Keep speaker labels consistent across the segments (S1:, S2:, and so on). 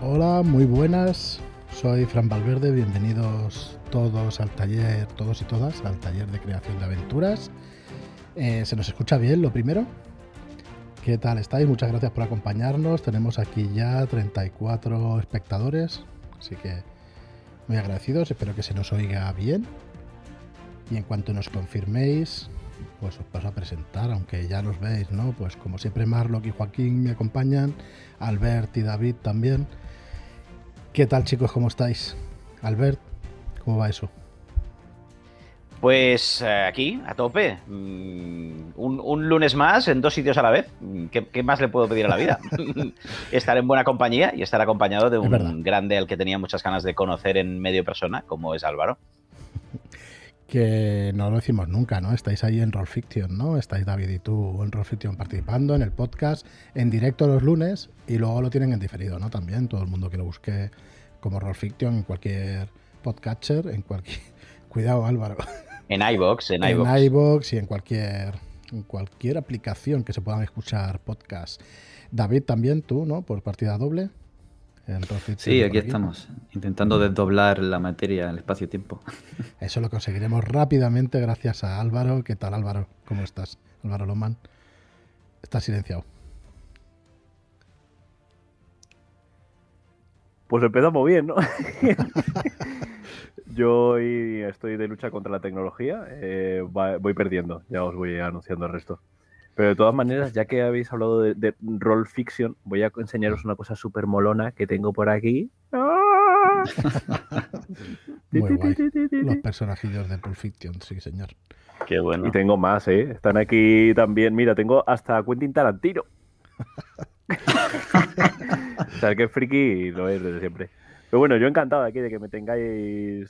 S1: Hola, muy buenas. Soy Fran Valverde, bienvenidos todos al taller, todos y todas, al taller de creación de aventuras. Eh, ¿Se nos escucha bien lo primero? ¿Qué tal estáis? Muchas gracias por acompañarnos. Tenemos aquí ya 34 espectadores, así que muy agradecidos. Espero que se nos oiga bien. Y en cuanto nos confirméis, pues os paso a presentar, aunque ya los veis, ¿no? Pues como siempre Marlock y Joaquín me acompañan, Albert y David también. ¿Qué tal chicos? ¿Cómo estáis? Albert, ¿cómo va eso?
S2: Pues eh, aquí, a tope. Mm, un, lunes más en dos sitios a la vez. Mm, ¿Qué, más le puedo pedir a la vida? estar en buena compañía y estar acompañado de un grande al que tenía muchas ganas de conocer en medio persona, como es Álvaro.
S1: Que no lo decimos nunca, ¿no? Estáis ahí en Roll Fiction, ¿no? Estáis David y tú en Roll Fiction participando en el podcast en directo los lunes y luego lo tienen en diferido, ¿no? También todo el mundo que lo busque como Roll Fiction en cualquier podcatcher, en cualquier... Cuidado Álvaro.
S2: En iBox, en
S1: iBox. En iBox y en cualquier, en cualquier aplicación que se puedan escuchar podcasts. David, también tú, ¿no? Por partida doble.
S3: Sí, aquí, estamos, intentando desdoblar la materia, el espacio-tiempo.
S1: Eso lo conseguiremos rápidamente gracias a Álvaro. ¿Qué tal, Álvaro? ¿Cómo estás? Álvaro Loman. Estás silenciado.
S4: Pues empezamos bien, ¿no? Yo hoy estoy de lucha contra la tecnología, eh, voy perdiendo, ya os voy anunciando el resto. Pero de todas maneras, ya que habéis hablado de, de roll fiction, voy a enseñaros una cosa súper molona que tengo por aquí.
S1: Muy guay. Los personajillos de Pulp Fiction, sí, señor.
S4: Qué bueno. Y tengo más, ¿eh? Están aquí también. Mira, tengo hasta Quentin Tarantino. o sea, que friki lo es desde siempre. Pero bueno, yo encantado aquí de que me tengáis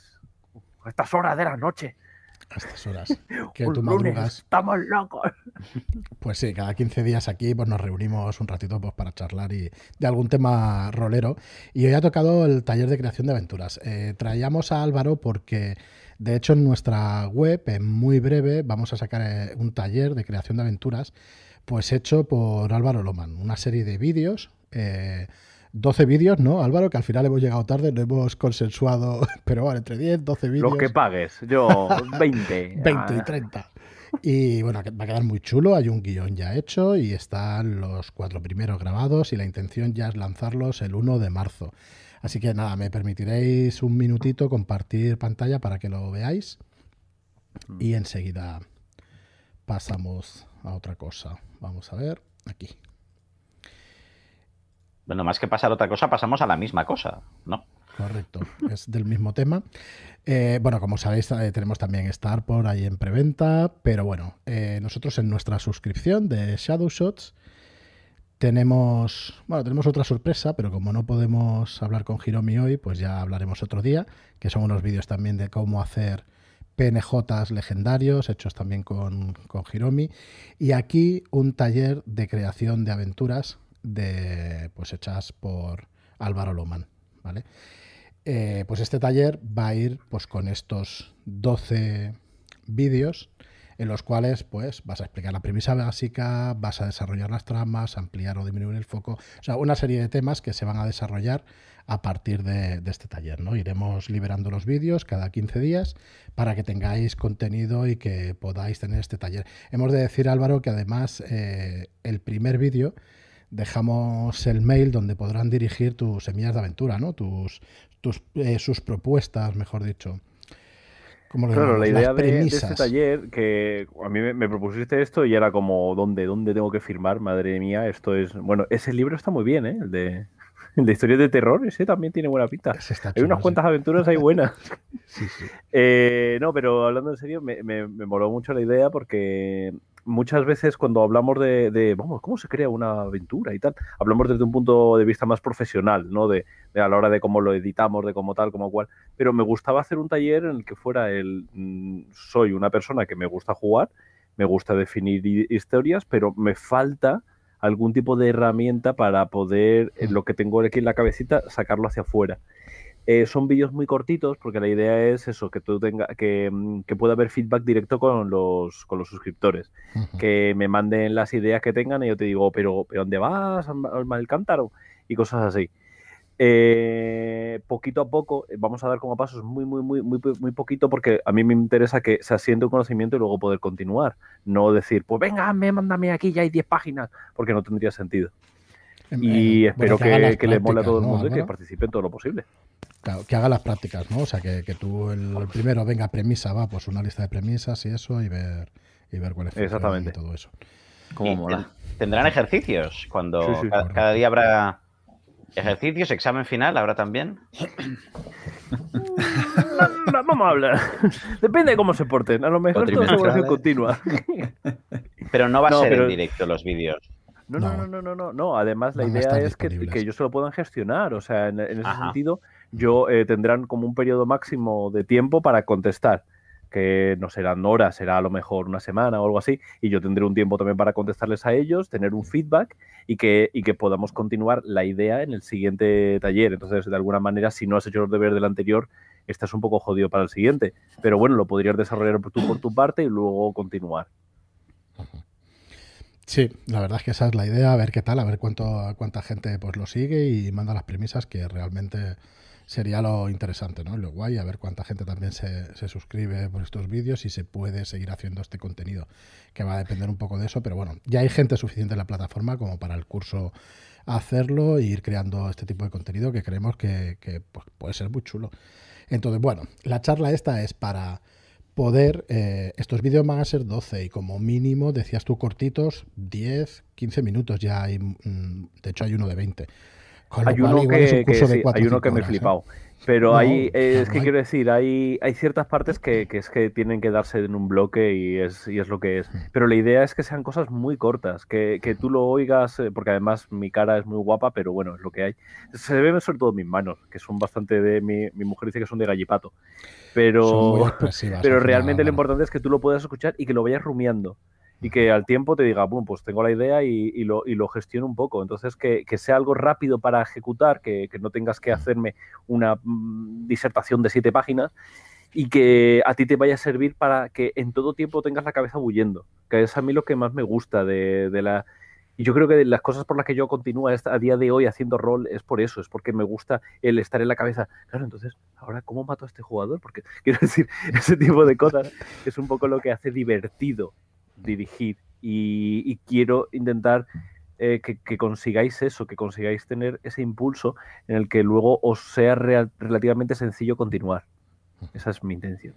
S4: a estas horas de la noche.
S1: A estas horas. Que tú.
S4: Estamos locos.
S1: Pues sí, cada 15 días aquí pues nos reunimos un ratito pues, para charlar y de algún tema rolero. Y hoy ha tocado el taller de creación de aventuras. Eh, traíamos a Álvaro porque, de hecho, en nuestra web, en muy breve, vamos a sacar eh, un taller de creación de aventuras, pues hecho por Álvaro Loman. Una serie de vídeos. Eh, 12 vídeos, ¿no, Álvaro? Que al final hemos llegado tarde, no hemos consensuado, pero bueno, entre 10, 12 vídeos.
S4: Los que pagues, yo 20.
S1: 20 y 30. Y bueno, va a quedar muy chulo, hay un guion ya hecho y están los cuatro primeros grabados y la intención ya es lanzarlos el 1 de marzo. Así que nada, me permitiréis un minutito compartir pantalla para que lo veáis y mm. enseguida pasamos a otra cosa. Vamos a ver aquí.
S2: Bueno, más que pasar otra cosa, pasamos a la misma cosa, ¿no?
S1: Correcto, es del mismo tema. Eh, bueno, como sabéis, eh, tenemos también Star por ahí en preventa, pero bueno, eh, nosotros en nuestra suscripción de Shadow Shots tenemos, bueno, tenemos otra sorpresa, pero como no podemos hablar con Hiromi hoy, pues ya hablaremos otro día, que son unos vídeos también de cómo hacer PNJs legendarios, hechos también con, con Hiromi, y aquí un taller de creación de aventuras de pues hechas por Álvaro Loman, ¿vale? Eh, pues este taller va a ir pues con estos 12 vídeos en los cuales pues vas a explicar la premisa básica, vas a desarrollar las tramas, ampliar o disminuir el foco, o sea, una serie de temas que se van a desarrollar a partir de, este taller, ¿no? Iremos liberando los vídeos cada 15 días para que tengáis contenido y que podáis tener este taller. Hemos de decir, Álvaro, que además eh, el primer vídeo dejamos el mail donde podrán dirigir tus semillas de aventura, ¿no? Tus, tus eh, sus propuestas, mejor dicho.
S4: claro, la idea de, este taller, que a mí me, propusiste esto y era como, ¿dónde, ¿dónde tengo que firmar? Madre mía, esto es... Bueno, ese libro está muy bien, ¿eh? El de, el de historias de terror, ese también tiene buena pinta. Hay unas cuantas aventuras ahí buenas. Eh, no, pero hablando en serio, me, me, me moló mucho la idea porque muchas veces cuando hablamos de, vamos, ¿cómo se crea una aventura y tal? Hablamos desde un punto de vista más profesional, ¿no? De, a la hora de cómo lo editamos, de cómo tal, como cual. Pero me gustaba hacer un taller en el que fuera el, mm, soy una persona que me gusta jugar, me gusta definir historias, pero me falta algún tipo de herramienta para poder, en lo que tengo aquí en la cabecita, sacarlo hacia afuera. Eh, son vídeos muy cortitos porque la idea es eso, que tú tenga, que, mm, que pueda haber feedback directo con los, con los suscriptores. Que me manden las ideas que tengan y yo te digo, pero, ¿pero dónde vas al, cántaro? Y cosas así. eh, poquito a poco, eh, vamos a dar como pasos muy, muy, muy, muy, muy poquito, porque a mí me interesa que se asiente un conocimiento y luego poder continuar. No decir, pues venga, me mándame aquí, ya hay 10 páginas, porque no tendría sentido. Y espero que, le mole a todo el mundo y que participe en todo lo posible.
S1: Claro, que haga las prácticas, ¿no? O sea, que, tú el, primero venga premisa, va, pues una lista de premisas y eso, y ver, y ver cuál es
S4: Exactamente.
S1: y todo eso.
S2: Como mola. Tendrán ejercicios cuando cada, día habrá ejercicios, examen final, habrá también.
S4: Vamos a hablar. Depende de cómo se porten. A lo mejor todo es evolución continua.
S2: Pero no va a ser en directo los vídeos.
S4: No, no, no, no, no, no. Además, la idea es que, que, ellos se lo puedan gestionar. O sea, en, ese sentido, yo eh, tendrán como un periodo máximo de tiempo para contestar que no serán horas, será a lo mejor una semana o algo así, y yo tendré un tiempo también para contestarles a ellos, tener un feedback y que, y que podamos continuar la idea en el siguiente taller. Entonces, de alguna manera, si no has hecho los deberes del anterior, estás un poco jodido para el siguiente. Pero bueno, lo podrías desarrollar tú por tu parte y luego continuar.
S1: Sí, la verdad es que esa es la idea, a ver qué tal, a ver cuánto, cuánta gente pues lo sigue y manda las premisas que realmente sería lo interesante, ¿no? Lo guay, a ver cuánta gente también se, se, suscribe por estos vídeos y se puede seguir haciendo este contenido, que va a depender un poco de eso, pero bueno, ya hay gente suficiente en la plataforma como para el curso hacerlo e ir creando este tipo de contenido que creemos que, pues, puede ser muy chulo. Entonces, bueno, la charla esta es para poder, eh, estos vídeos van a ser 12 y como mínimo, decías tú cortitos, 10, 15 minutos ya hay, mm, de hecho hay uno de 20
S4: hay, uno que, hay uno que me he ¿eh? Pero hay, es que quiero decir, hay, hay ciertas partes que, es que tienen que darse en un bloque y es, y es lo que es. Mm. Pero la idea es que sean cosas muy cortas, que, que tú lo oigas, eh, porque además mi cara es muy guapa, pero bueno, es lo que hay. Se ven sobre todo mis manos, que son bastante de. Mi, mi mujer dice que son de gallipato. Pero, pero realmente lo importante es que tú lo puedas escuchar y que lo vayas rumiando y que al tiempo te diga, bueno, pues tengo la idea y, lo, y lo, gestiono un poco. Entonces, que, sea algo rápido para ejecutar, que, no tengas que hacerme una mm, disertación de siete páginas y que a ti te vaya a servir para que en todo tiempo tengas la cabeza bullendo, que es a mí lo que más me gusta de, la... Y yo creo que las cosas por las que yo continúo a día de hoy haciendo rol es por eso, es porque me gusta el estar en la cabeza. Claro, entonces, ahora, ¿cómo mato a este jugador? Porque quiero decir, ese tipo de cosas es un poco lo que hace divertido dirigir y, quiero intentar eh, que, consigáis eso, que consigáis tener ese impulso en el que luego os sea relativamente sencillo continuar. Esa es mi intención.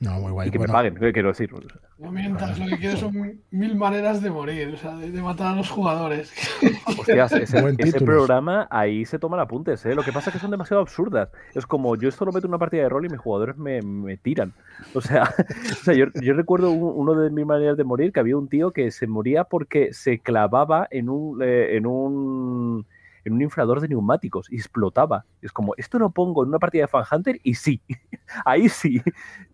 S1: No, muy guay.
S4: Y que me paguen, quiero decir.
S5: No mientas, lo que quiero son mil maneras de morir, o sea, de, matar a los jugadores.
S4: Hostias, ese, programa ahí se toman apuntes, ¿eh? Lo que pasa es que son demasiado absurdas. Es como yo esto lo meto en una partida de rol y mis jugadores me, tiran. O sea, yo, recuerdo uno de mis maneras de morir que había un tío que se moría porque se clavaba en un. Eh, en un en un inflador de neumáticos y explotaba. Es como, esto lo pongo en una partida de Fan Hunter y sí, ahí sí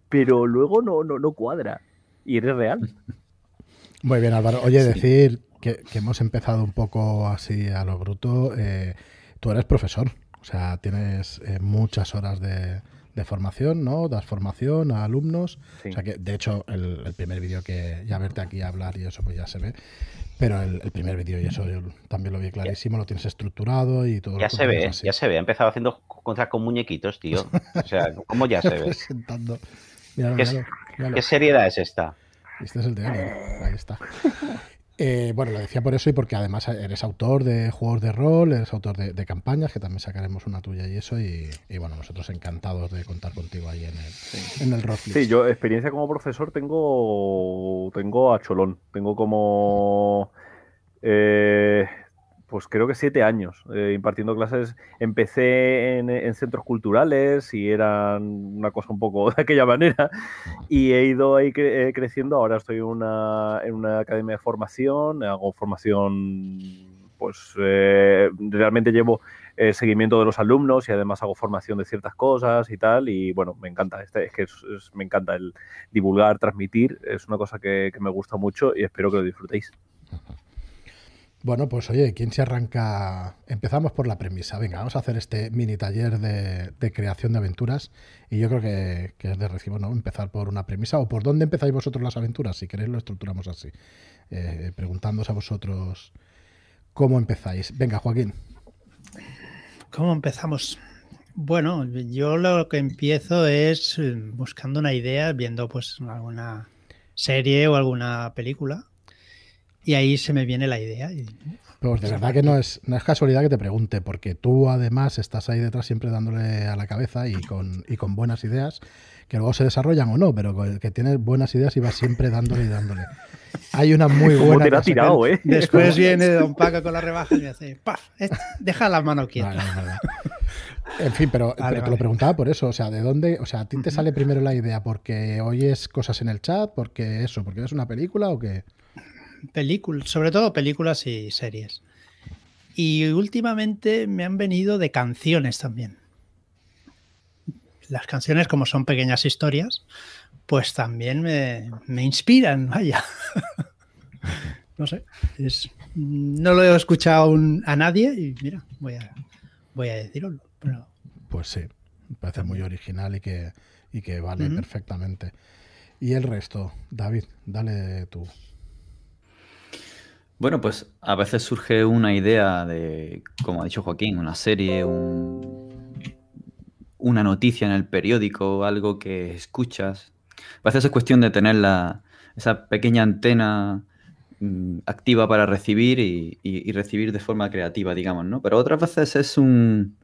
S4: pero luego no, no, no cuadra. Y eres real.
S1: Muy bien, Álvaro. Oye, decir que, hemos empezado un poco así a lo bruto. Eh, tú eres profesor, o sea, tienes eh, muchas horas de, formación, ¿no? Das formación a alumnos. O sea que, de hecho, el, primer vídeo que ya verte aquí hablar y eso, pues ya se ve. Pero el, primer vídeo y eso yo también lo vi clarísimo, lo tienes estructurado y todo.
S2: Ya se ve, ya se ve. Ha empezado haciendo contra con muñequitos, tío. O sea, ¿cómo ya se ve? Presentando. ¿Qué, seriedad es esta?
S1: Este es el de Ahí está. Eh, bueno, lo decía por eso y porque además eres autor de juegos de rol, eres autor de, campañas, que también sacaremos una tuya y eso. Y, bueno, nosotros encantados de contar contigo ahí en el, sí. en el
S4: Sí, yo experiencia como profesor tengo, tengo a cholón. Tengo como... Eh, pues creo que siete años eh, impartiendo clases. Empecé en, centros culturales y eran una cosa un poco de aquella manera y he ido ahí eh, creciendo. Ahora estoy en una, en una academia de formación, hago formación, pues eh, realmente llevo seguimiento de los alumnos y además hago formación de ciertas cosas y tal. Y bueno, me encanta, este, es que me encanta el divulgar, transmitir, es una cosa que, que me gusta mucho y espero que lo disfrutéis.
S1: Bueno, pues oye, ¿quién se arranca? Empezamos por la premisa. Venga, vamos a hacer este mini taller de, creación de aventuras. Y yo creo que, es de recibo, ¿no? Empezar por una premisa. ¿O por dónde empezáis vosotros las aventuras? Si queréis, lo estructuramos así. Eh, preguntándoos a vosotros cómo empezáis. Venga, Joaquín.
S6: ¿Cómo empezamos? Bueno, yo lo que empiezo es eh, buscando una idea, viendo pues alguna serie o alguna película. Y ahí se me viene la idea.
S1: Pues de verdad que no es, no es casualidad que te pregunte, porque tú además estás ahí detrás siempre dándole a la cabeza y con, y con buenas ideas, que luego se desarrollan o no, pero que tienes buenas ideas y vas siempre dándole y dándole. Hay una muy buena.
S4: tirado, ¿eh?
S6: Después viene Don Paco con la rebaja y me hace ¡paf! Eh, deja la mano quieta.
S1: En fin, pero, te lo preguntaba por eso, o sea, ¿de dónde? O sea, ¿a ti te sale primero la idea porque oyes cosas en el chat, porque eso, porque es una película o qué?
S6: Películas, sobre todo películas y series. Y últimamente me han venido de canciones también. Las canciones, como son pequeñas historias, pues también me, me inspiran, vaya. no sé, no lo he escuchado a nadie y mira, voy a, voy a decirlo.
S1: Pues sí, me parece muy original y que, y que vale perfectamente. Y el resto, David, dale tú.
S3: Bueno, pues a veces surge una idea de, como ha dicho Joaquín, una serie, una noticia en el periódico, algo que escuchas. A veces es cuestión de tener esa pequeña antena mm, activa para recibir y, recibir de forma creativa, digamos, ¿no? Pero otras veces es un...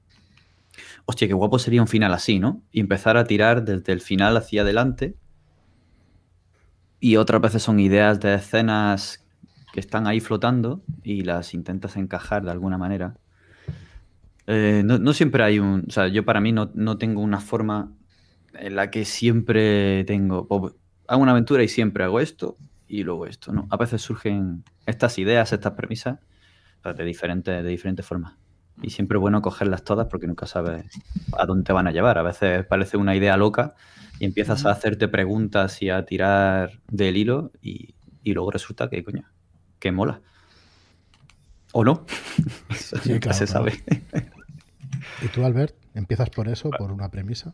S3: Hostia, qué guapo sería un final así, ¿no? Y empezar a tirar desde el final hacia adelante. Y otras veces son ideas de escenas que están ahí flotando y las intentas encajar de alguna manera. Eh, no, siempre hay un. O sea, yo para mí no, tengo una forma en la que siempre tengo. Hago una aventura y siempre hago esto y luego esto, ¿no? A veces surgen estas ideas, estas premisas de diferentes, de diferentes formas. Y siempre es bueno cogerlas todas porque nunca sabes a dónde te van a llevar. A veces parece una idea loca y empiezas a hacerte preguntas y a tirar del hilo y, y luego resulta que, coño, que mola. ¿O no? Sí, se sabe.
S1: ¿Y tú, Albert, empiezas por eso, por una premisa?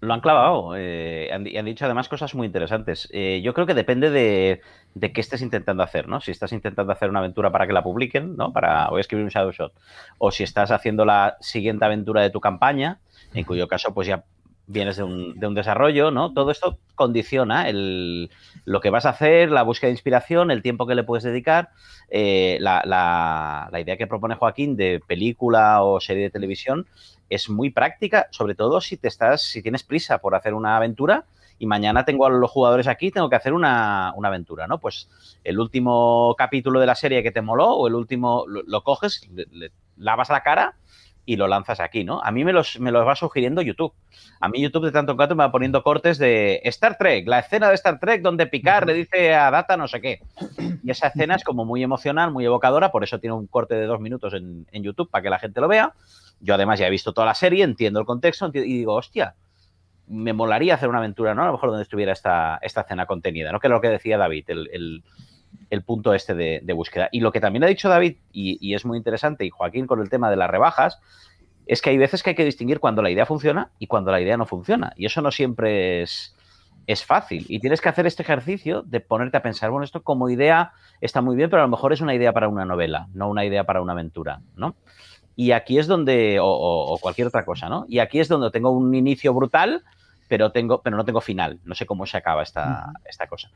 S2: Lo, han clavado eh, y han dicho además cosas muy interesantes. Eh, yo creo que depende de, de, qué estés intentando hacer, ¿no? Si estás intentando hacer una aventura para que la publiquen, ¿no? Para, voy a escribir un shadow shot. O si estás haciendo la siguiente aventura de tu campaña, en cuyo caso pues ya vienes de un, de un, desarrollo, ¿no? Todo esto condiciona el, lo que vas a hacer, la búsqueda de inspiración, el tiempo que le puedes dedicar. Eh, la, la, idea que propone Joaquín de película o serie de televisión es muy práctica, sobre todo si te estás, si tienes prisa por hacer una aventura y mañana tengo a los jugadores aquí, tengo que hacer una, una aventura, ¿no? Pues el último capítulo de la serie que te moló o el último lo, coges, le lavas la cara y lo lanzas aquí, ¿no? A mí me los, me los va sugiriendo YouTube. A mí YouTube de tanto en tanto me va poniendo cortes de Star Trek, la escena de Star Trek donde Picard le dice a Data no sé qué. Y esa escena es como muy emocional, muy evocadora, por eso tiene un corte de dos minutos en, YouTube para que la gente lo vea. Yo además ya he visto toda la serie, entiendo el contexto y digo, hostia, me molaría hacer una aventura, ¿no? A lo mejor donde estuviera esta, esta escena contenida, ¿no? Que es lo que decía David, el, punto este de, búsqueda. Y lo que también ha dicho David, y, es muy interesante, y Joaquín con el tema de las rebajas, es que hay veces que hay que distinguir cuando la idea funciona y cuando la idea no funciona. Y eso no siempre es, es fácil. Y tienes que hacer este ejercicio de ponerte a pensar, bueno, esto como idea está muy bien, pero a lo mejor es una idea para una novela, no una idea para una aventura, ¿no? Y aquí es donde, o, cualquier otra cosa, ¿no? Y aquí es donde tengo un inicio brutal, pero, tengo, pero no tengo final. No sé cómo se acaba esta, esta cosa.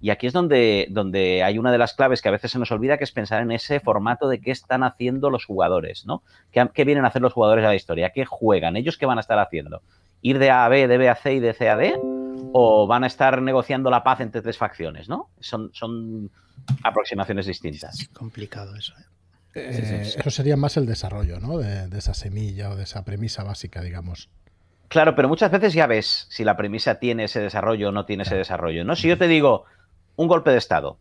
S2: Y aquí es donde, donde hay una de las claves que a veces se nos olvida, que es pensar en ese formato de qué están haciendo los jugadores, ¿no? ¿Qué, vienen a hacer los jugadores a la historia? ¿Qué juegan? ¿Ellos qué van a estar haciendo? ¿Ir de A a B, de B a C y de C a D? ¿O van a estar negociando la paz entre tres facciones, no? Son, son aproximaciones distintas.
S6: Es complicado eso. ¿eh?
S1: Eh, eso sería más el desarrollo, ¿no? De, de esa semilla o de esa premisa básica, digamos.
S2: Claro, pero muchas veces ya ves si la premisa tiene ese desarrollo o no tiene ese desarrollo, ¿no? Si yo te digo, un golpe de Estado,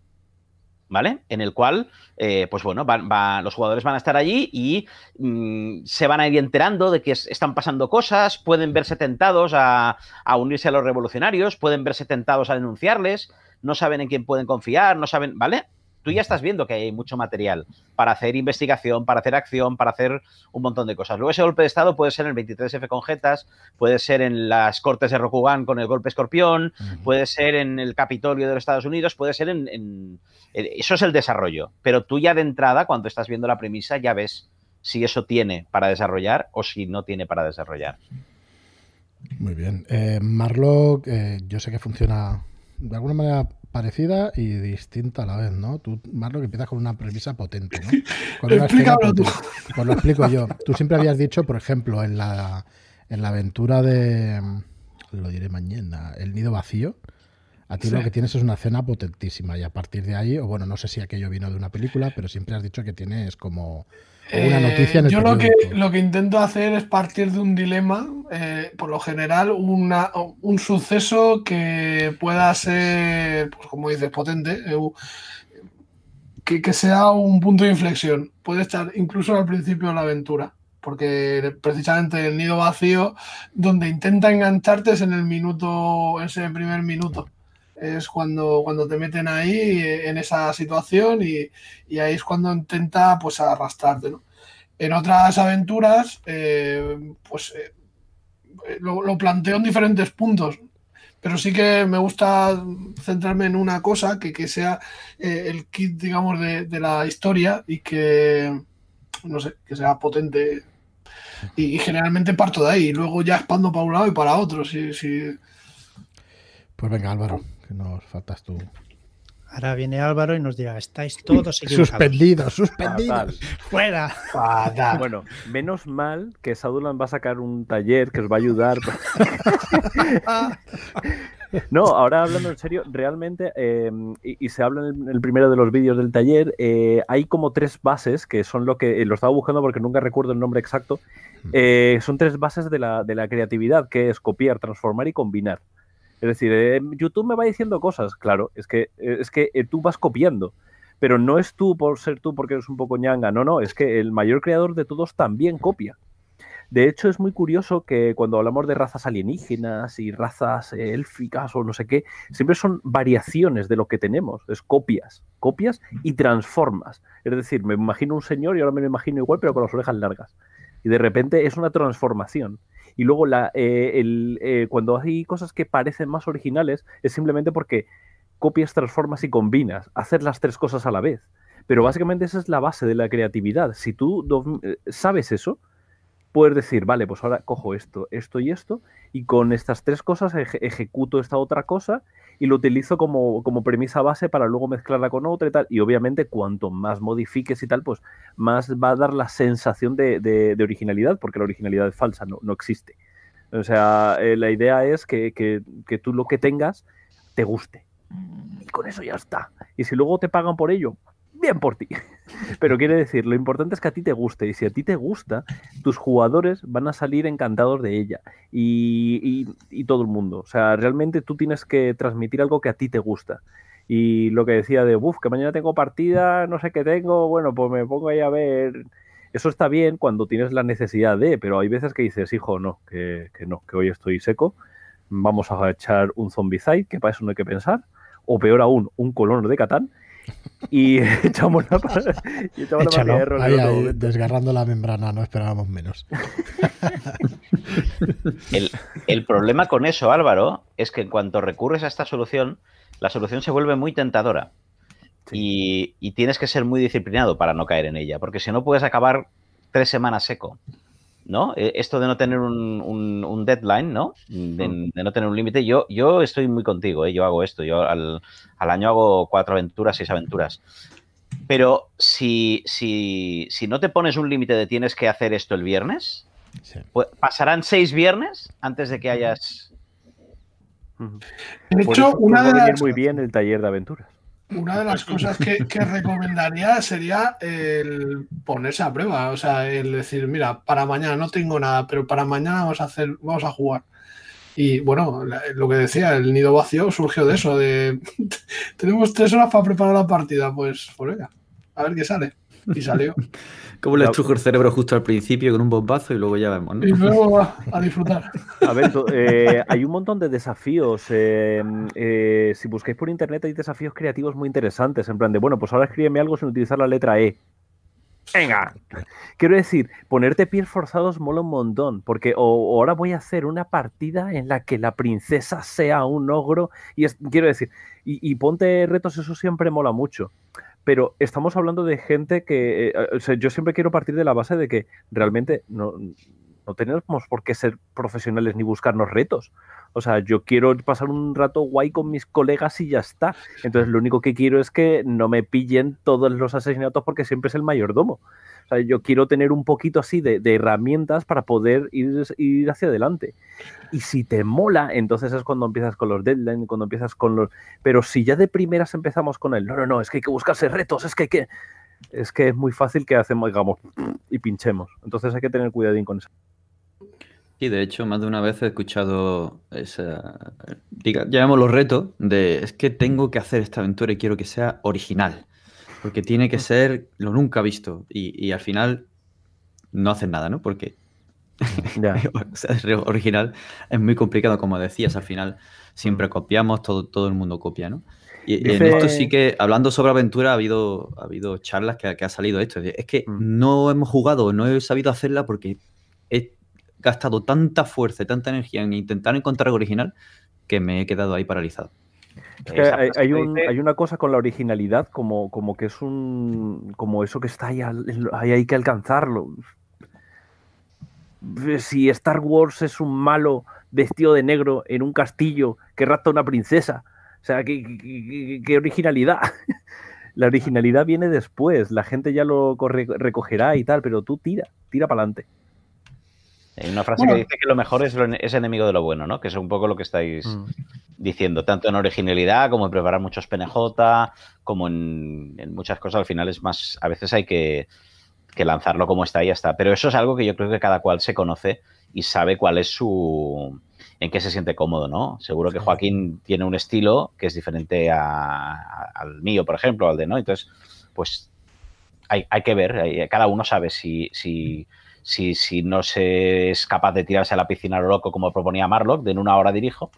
S2: ¿vale? En el cual, eh, pues bueno, los jugadores van a estar allí y mm, se van a ir enterando de que están pasando cosas, pueden verse tentados a, unirse a los revolucionarios, pueden verse tentados a denunciarles, no saben en quién pueden confiar, no saben, ¿vale? Tú ya estás viendo que hay mucho material para hacer investigación, para hacer acción, para hacer un montón de cosas. Luego ese golpe de Estado puede ser en el 23F con Jetas, puede ser en las Cortes de Rokugan con el golpe escorpión, puede ser en el Capitolio de los Estados Unidos, puede ser en, Eso es el desarrollo. Pero tú ya de entrada, cuando estás viendo la premisa, ya ves si eso tiene para desarrollar o si no tiene para desarrollar.
S1: Muy bien. Eh, Marlock, eh, yo sé que funciona de alguna manera parecida y distinta a la vez, ¿no? Tú, Marlock, empiezas con una premisa potente, ¿no?
S5: Explícalo tú.
S1: Pues lo explico yo. Tú siempre habías dicho, por ejemplo, en la, en la aventura de, lo diré mañana, El Nido Vacío, a ti lo que tienes es una escena potentísima y a partir de ahí, o bueno, no sé si aquello vino de una película, pero siempre has dicho que tienes como una noticia en el
S5: Yo lo que, lo que intento hacer es partir de un dilema, eh, por lo general, una, un suceso que pueda ser, pues como dices, potente, eh, que, que, sea un punto de inflexión. Puede estar incluso al principio de la aventura, porque precisamente el nido vacío, donde intenta engancharte es en el minuto, ese primer minuto es cuando, cuando te meten ahí eh, en esa situación y, ahí es cuando intenta pues arrastrarte. En otras aventuras, eh, pues eh, lo, planteo en diferentes puntos, pero sí que me gusta centrarme en una cosa que, sea el kit, digamos, de, la historia y que, no sé, que sea potente. Y, generalmente parto de ahí, y luego ya expando para un lado y para otro. Si,
S1: Pues venga, Álvaro que nos faltas tú.
S6: Ahora viene Álvaro y nos dirá, estáis todos.
S1: Suspendidos, suspendidos.
S6: Fuera.
S4: Bueno, menos mal que Sadulan va a sacar un taller que os va a ayudar. no, ahora hablando en serio, realmente, em, y, se habla en el, primero de los vídeos del taller, eh, hay como tres bases que son lo que, lo estaba buscando porque nunca recuerdo el nombre exacto, eh, son tres bases de la, de la creatividad, que es copiar, transformar y combinar. Es decir, eh, YouTube me va diciendo cosas, claro, es que, eh, es que eh, tú vas copiando, pero no es tú por ser tú porque eres un poco ñanga, no, no, es que el mayor creador de todos también copia. De hecho, es muy curioso que cuando hablamos de razas alienígenas y razas élficas o no sé qué, siempre son variaciones de lo que tenemos, es copias, copias y transformas. Es decir, me imagino un señor y ahora me lo imagino igual, pero con las orejas largas. Y de repente es una transformación. Y luego la, eh, eh, cuando hay cosas que parecen más originales es simplemente porque copias, transformas y combinas, hacer las tres cosas a la vez. Pero básicamente esa es la base de la creatividad. Si tú eh, sabes eso, puedes decir, vale, pues ahora cojo esto, esto y esto, y con estas tres cosas ejecuto esta otra cosa y lo utilizo como, premisa base para luego mezclarla con otra y tal. Y obviamente cuanto más modifiques y tal, pues más va a dar la sensación de, originalidad, porque la originalidad es falsa, no, no existe. O sea, eh, la idea es que, que tú lo que tengas te guste. Y con eso ya está. Y si luego te pagan por ello, por ti. Pero quiere decir, lo importante es que a ti te guste. Y si a ti te gusta, tus jugadores van a salir encantados de ella. Y, todo el mundo. O sea, realmente tú tienes que transmitir algo que a ti te gusta. Y lo que decía de, uff, que mañana tengo partida, no sé qué tengo, bueno, pues me pongo ahí a ver. Eso está bien cuando tienes la necesidad de, pero hay veces que dices, hijo, no, que, que no, que hoy estoy seco. Vamos a echar un zombicide, que para eso no hay que pensar. O peor aún, un colono de Catán y echamos la, y echamos
S1: la desgarrando la membrana, no esperábamos menos.
S2: el, problema con eso, Álvaro, es que en cuanto recurres a esta solución, la solución se vuelve muy tentadora. Y, y, tienes que ser muy disciplinado para no caer en ella, porque si no puedes acabar tres semanas seco. ¿No? Eh, esto de no tener un, deadline, ¿no? De, no tener un límite. Yo, yo estoy muy contigo, ¿eh? yo hago esto. Yo al, año hago cuatro aventuras, seis aventuras. Pero si, si, si no te pones un límite de tienes que hacer esto el viernes, pues, pasarán seis viernes antes de que hayas.
S5: De hecho, una de
S4: muy bien el taller de aventuras.
S5: Una de las cosas que, recomendaría sería el ponerse a prueba, o sea, el decir, mira, para mañana no tengo nada, pero para mañana vamos a hacer, vamos a jugar. Y bueno, lo que decía, el nido vacío surgió de eso, de tenemos tres horas para preparar la partida, pues, pues venga, a ver qué sale. Y salió.
S3: ¿Cómo le estrujo el cerebro justo al principio con un bombazo y luego ya vemos?
S5: Y luego a, disfrutar.
S4: A ver, eh, hay un montón de desafíos. Eh, eh, si buscáis por internet hay desafíos creativos muy interesantes. En plan de, bueno, pues ahora escríbeme algo sin utilizar la letra E. Venga. Quiero decir, ponerte pies forzados mola un montón, porque ahora voy a hacer una partida en la que la princesa sea un ogro. Y quiero decir, y ponte retos, eso siempre mola mucho pero estamos hablando de gente que, eh, yo siempre quiero partir de la base de que realmente no, no tenemos por qué ser profesionales ni buscarnos retos. O sea, yo quiero pasar un rato guay con mis colegas y ya está. Entonces, lo único que quiero es que no me pillen todos los asesinatos porque siempre es el mayordomo. O sea, yo quiero tener un poquito así de, herramientas para poder ir, ir, hacia adelante. Y si te mola, entonces es cuando empiezas con los deadlines, cuando empiezas con los... Pero si ya de primeras empezamos con el, no, no, no, es que hay que buscarse retos, es que hay que... Es que es muy fácil que hacemos, digamos, y pinchemos. Entonces hay que tener cuidadín con eso.
S3: Sí, de hecho, más de una vez he escuchado esa, diga, los retos de es que tengo que hacer esta aventura y quiero que sea original, porque tiene que ser lo nunca visto y, al final no hacen nada, ¿no? Porque ya. original es muy complicado, como decías, al final siempre mm. copiamos, todo, todo el mundo copia, ¿no? Y en esto sí que, hablando sobre aventura, ha habido, ha habido charlas que, ha salido esto. Es que mm. no hemos jugado, no he sabido hacerla porque he gastado tanta fuerza y tanta energía en intentar encontrar original que me he quedado ahí paralizado.
S4: Hay, una cosa con la originalidad, como, como que es un. como eso que está ahí, ahí hay que alcanzarlo. Si Star Wars es un malo vestido de negro en un castillo que rapta a una princesa. O sea, qué, qué originalidad. la originalidad viene después, la gente ya lo recogerá y tal, pero tú tira, tira para adelante.
S2: Hay una frase que dice que lo mejor es, es, enemigo de lo bueno, ¿no? Que es un poco lo que estáis mm. diciendo, tanto en originalidad como en preparar muchos PNJ, como en, muchas cosas. Al final es más, a veces hay que, lanzarlo como está y ya está. Pero eso es algo que yo creo que cada cual se conoce y sabe cuál es su, en qué se siente cómodo, ¿no? Seguro que Joaquín tiene un estilo que es diferente al mío, por ejemplo, al de no. Entonces, pues hay, hay que ver, cada uno sabe si, si si, si no se es capaz de tirarse a la piscina a lo loco como proponía Marlock, de en una hora dirijo,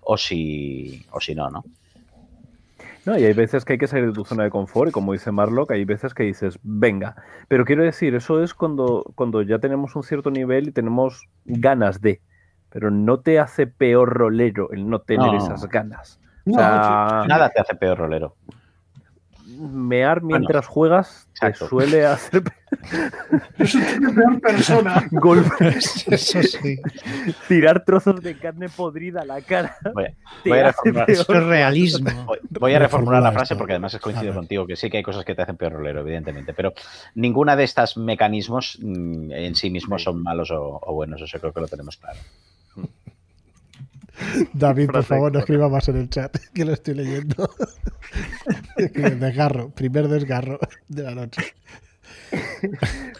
S2: o si, o si no, ¿no?
S4: No, y hay veces que hay que salir de tu zona de confort, y como dice Marlock, hay veces que dices, venga. Pero quiero decir, eso es cuando, cuando ya tenemos un cierto nivel y tenemos ganas de. Pero no te hace peor rolero el no tener esas ganas.
S2: nada te hace peor rolero
S4: mear mientras juegas te suele hacer.
S5: Eso tiene peor persona.
S4: Golpes. Eso sí. Tirar trozos de carne podrida a la cara.
S2: Voy, a reformular.
S6: Eso es realismo.
S2: Voy, a reformular la frase porque además es coincido contigo que sí que hay cosas que te hacen peor rolero, evidentemente. Pero ninguna de estos mecanismos mm, en sí mismos son malos o, o buenos. Eso creo que lo tenemos claro.
S1: David, por favor, no escriba más en el chat, que lo estoy leyendo. desgarro, primer desgarro de la noche.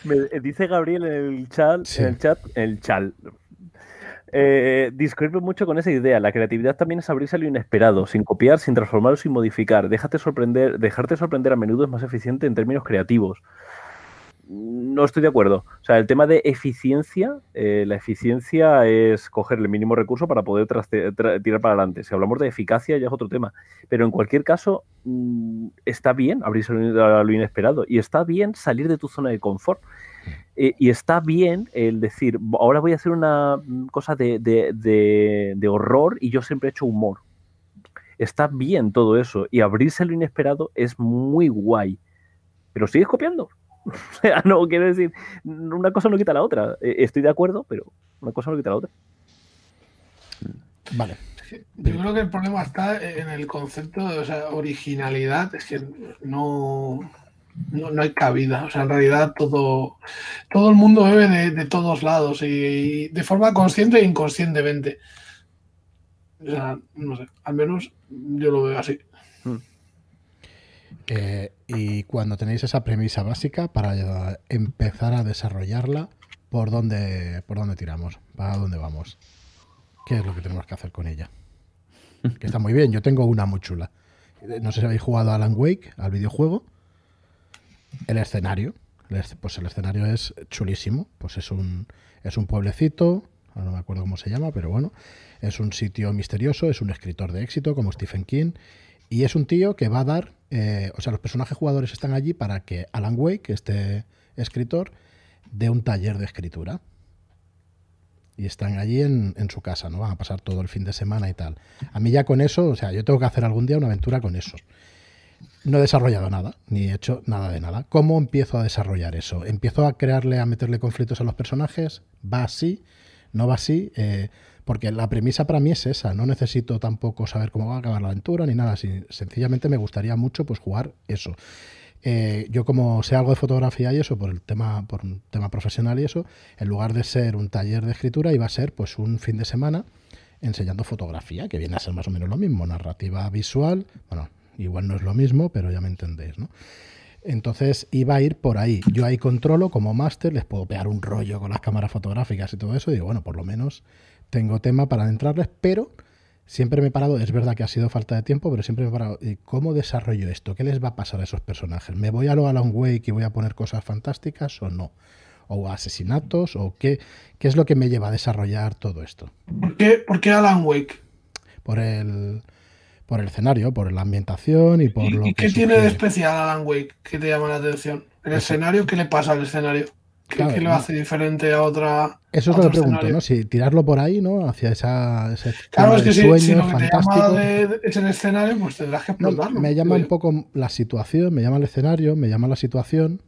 S4: Me dice Gabriel en el chat, en el chat, el chal. Eh, mucho con esa idea. La creatividad también es abrirse a lo inesperado, sin copiar, sin transformar o sin modificar. Déjate sorprender, dejarte sorprender a menudo es más eficiente en términos creativos no estoy de acuerdo. O sea, el tema de eficiencia, eh, la eficiencia es coger el mínimo recurso para poder tirar para adelante. Si hablamos de eficacia ya es otro tema. Pero en cualquier caso, mm, está bien abrirse a lo inesperado y está bien salir de tu zona de confort. Eh, y está bien el decir, ahora voy a hacer una cosa de, de horror y yo siempre he hecho humor. Está bien todo eso y abrirse lo inesperado es muy guay. Pero sigues copiando, no quiero decir, una cosa no quita la otra. Eh, estoy de acuerdo, pero una cosa no quita la otra.
S1: Vale.
S5: Yo creo que el problema está en el concepto de originalidad, es que no, no, hay cabida. O sea, en realidad todo, todo el mundo bebe de, todos lados y, de forma consciente e inconscientemente. O sea, no sé, al menos yo lo veo así.
S1: Eh, y cuando tenéis esa premisa básica para empezar a desarrollarla, ¿por dónde, por dónde tiramos? ¿Para dónde vamos? ¿Qué es lo que tenemos que hacer con ella? Que está muy bien, yo tengo una muy chula. No sé si habéis jugado a Alan Wake, al videojuego. El escenario, pues el escenario es chulísimo. Pues es un, es un pueblecito, no me acuerdo cómo se llama, pero bueno, es un sitio misterioso, es un escritor de éxito como Stephen King y es un tío que va a dar, eh, o sea, los personajes jugadores están allí para que Alan Wake, este escritor, dé un taller de escritura. Y están allí en, su casa, ¿no? Van a pasar todo el fin de semana y tal. A mí ya con eso, o sea, yo tengo que hacer algún día una aventura con eso. no he desarrollado nada, ni he hecho nada de nada. ¿Cómo empiezo a desarrollar eso? ¿Empiezo a crearle, a meterle conflictos a los personajes? ¿Va así? ¿No va así? Eh, porque la premisa para mí es esa. No necesito tampoco saber cómo va a acabar la aventura ni nada así. Sencillamente me gustaría mucho pues jugar eso. Eh, yo como sé algo de fotografía y eso, por el tema, por un tema profesional y eso, en lugar de ser un taller de escritura, iba a ser pues un fin de semana enseñando fotografía, que viene a ser más o menos lo mismo, narrativa visual, bueno, igual no es lo mismo, pero ya me entendéis, ¿no? Entonces iba a ir por ahí. Yo ahí controlo como máster, les puedo pegar un rollo con las cámaras fotográficas y todo eso. Y digo, bueno, por lo menos tengo tema para adentrarles, pero siempre me he parado, es verdad que ha sido falta de tiempo, pero siempre me he parado, ¿cómo desarrollo esto? ¿Qué les va a pasar a esos personajes? ¿Me voy a lo Alan Wake y voy a poner cosas fantásticas o no? ¿O asesinatos? ¿O qué, qué es lo que me lleva a desarrollar todo esto?
S5: ¿Por qué, por qué Alan Wake?
S1: Por el por el escenario, por la ambientación y por lo
S5: ¿Y qué tiene de especial Alan Wake que te llama la atención? ¿El escenario? ¿Qué le pasa al escenario? ¿Qué, lo hace diferente a otra?
S1: Eso es lo que pregunto, ¿no? Si tirarlo por ahí, ¿no? Hacia esa, ese
S5: claro, es que si, si, lo que te llama es el escenario, pues tendrás que explotarlo.
S1: me llama un poco la situación, me llama el escenario, me llama la situación.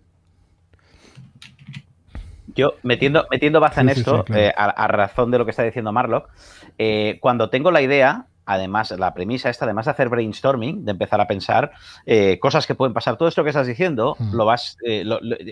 S2: Yo, metiendo, metiendo baza en esto, eh, a, razón de lo que está diciendo Marlock, eh, cuando tengo la idea, además, la premisa esta, además de hacer brainstorming, de empezar a pensar eh, cosas que pueden pasar, todo esto que estás diciendo, hmm. lo vas, eh,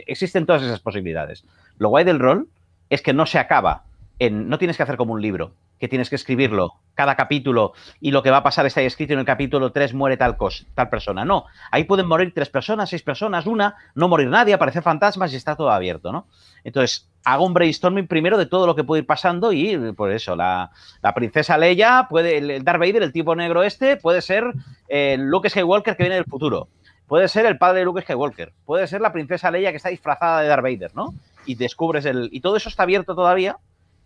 S2: existen todas esas posibilidades. Lo guay del rol es que no se acaba en, no tienes que hacer como un libro, que tienes que escribirlo cada capítulo y lo que va a pasar está ahí escrito en el capítulo 3 muere tal cosa, tal persona. No, ahí pueden morir tres personas, seis personas, una, no morir nadie, aparecer fantasmas y está todo abierto, ¿no? Entonces, hago un brainstorming primero de todo lo que puede ir pasando y por eso, la, princesa Leia, puede, el Darth Vader, el tipo negro este, puede ser el Luke Skywalker que viene del futuro. Puede ser el padre de Luke Skywalker. Puede ser la princesa Leia que está disfrazada de Darth Vader, ¿no? Y descubres el... Y todo eso está abierto todavía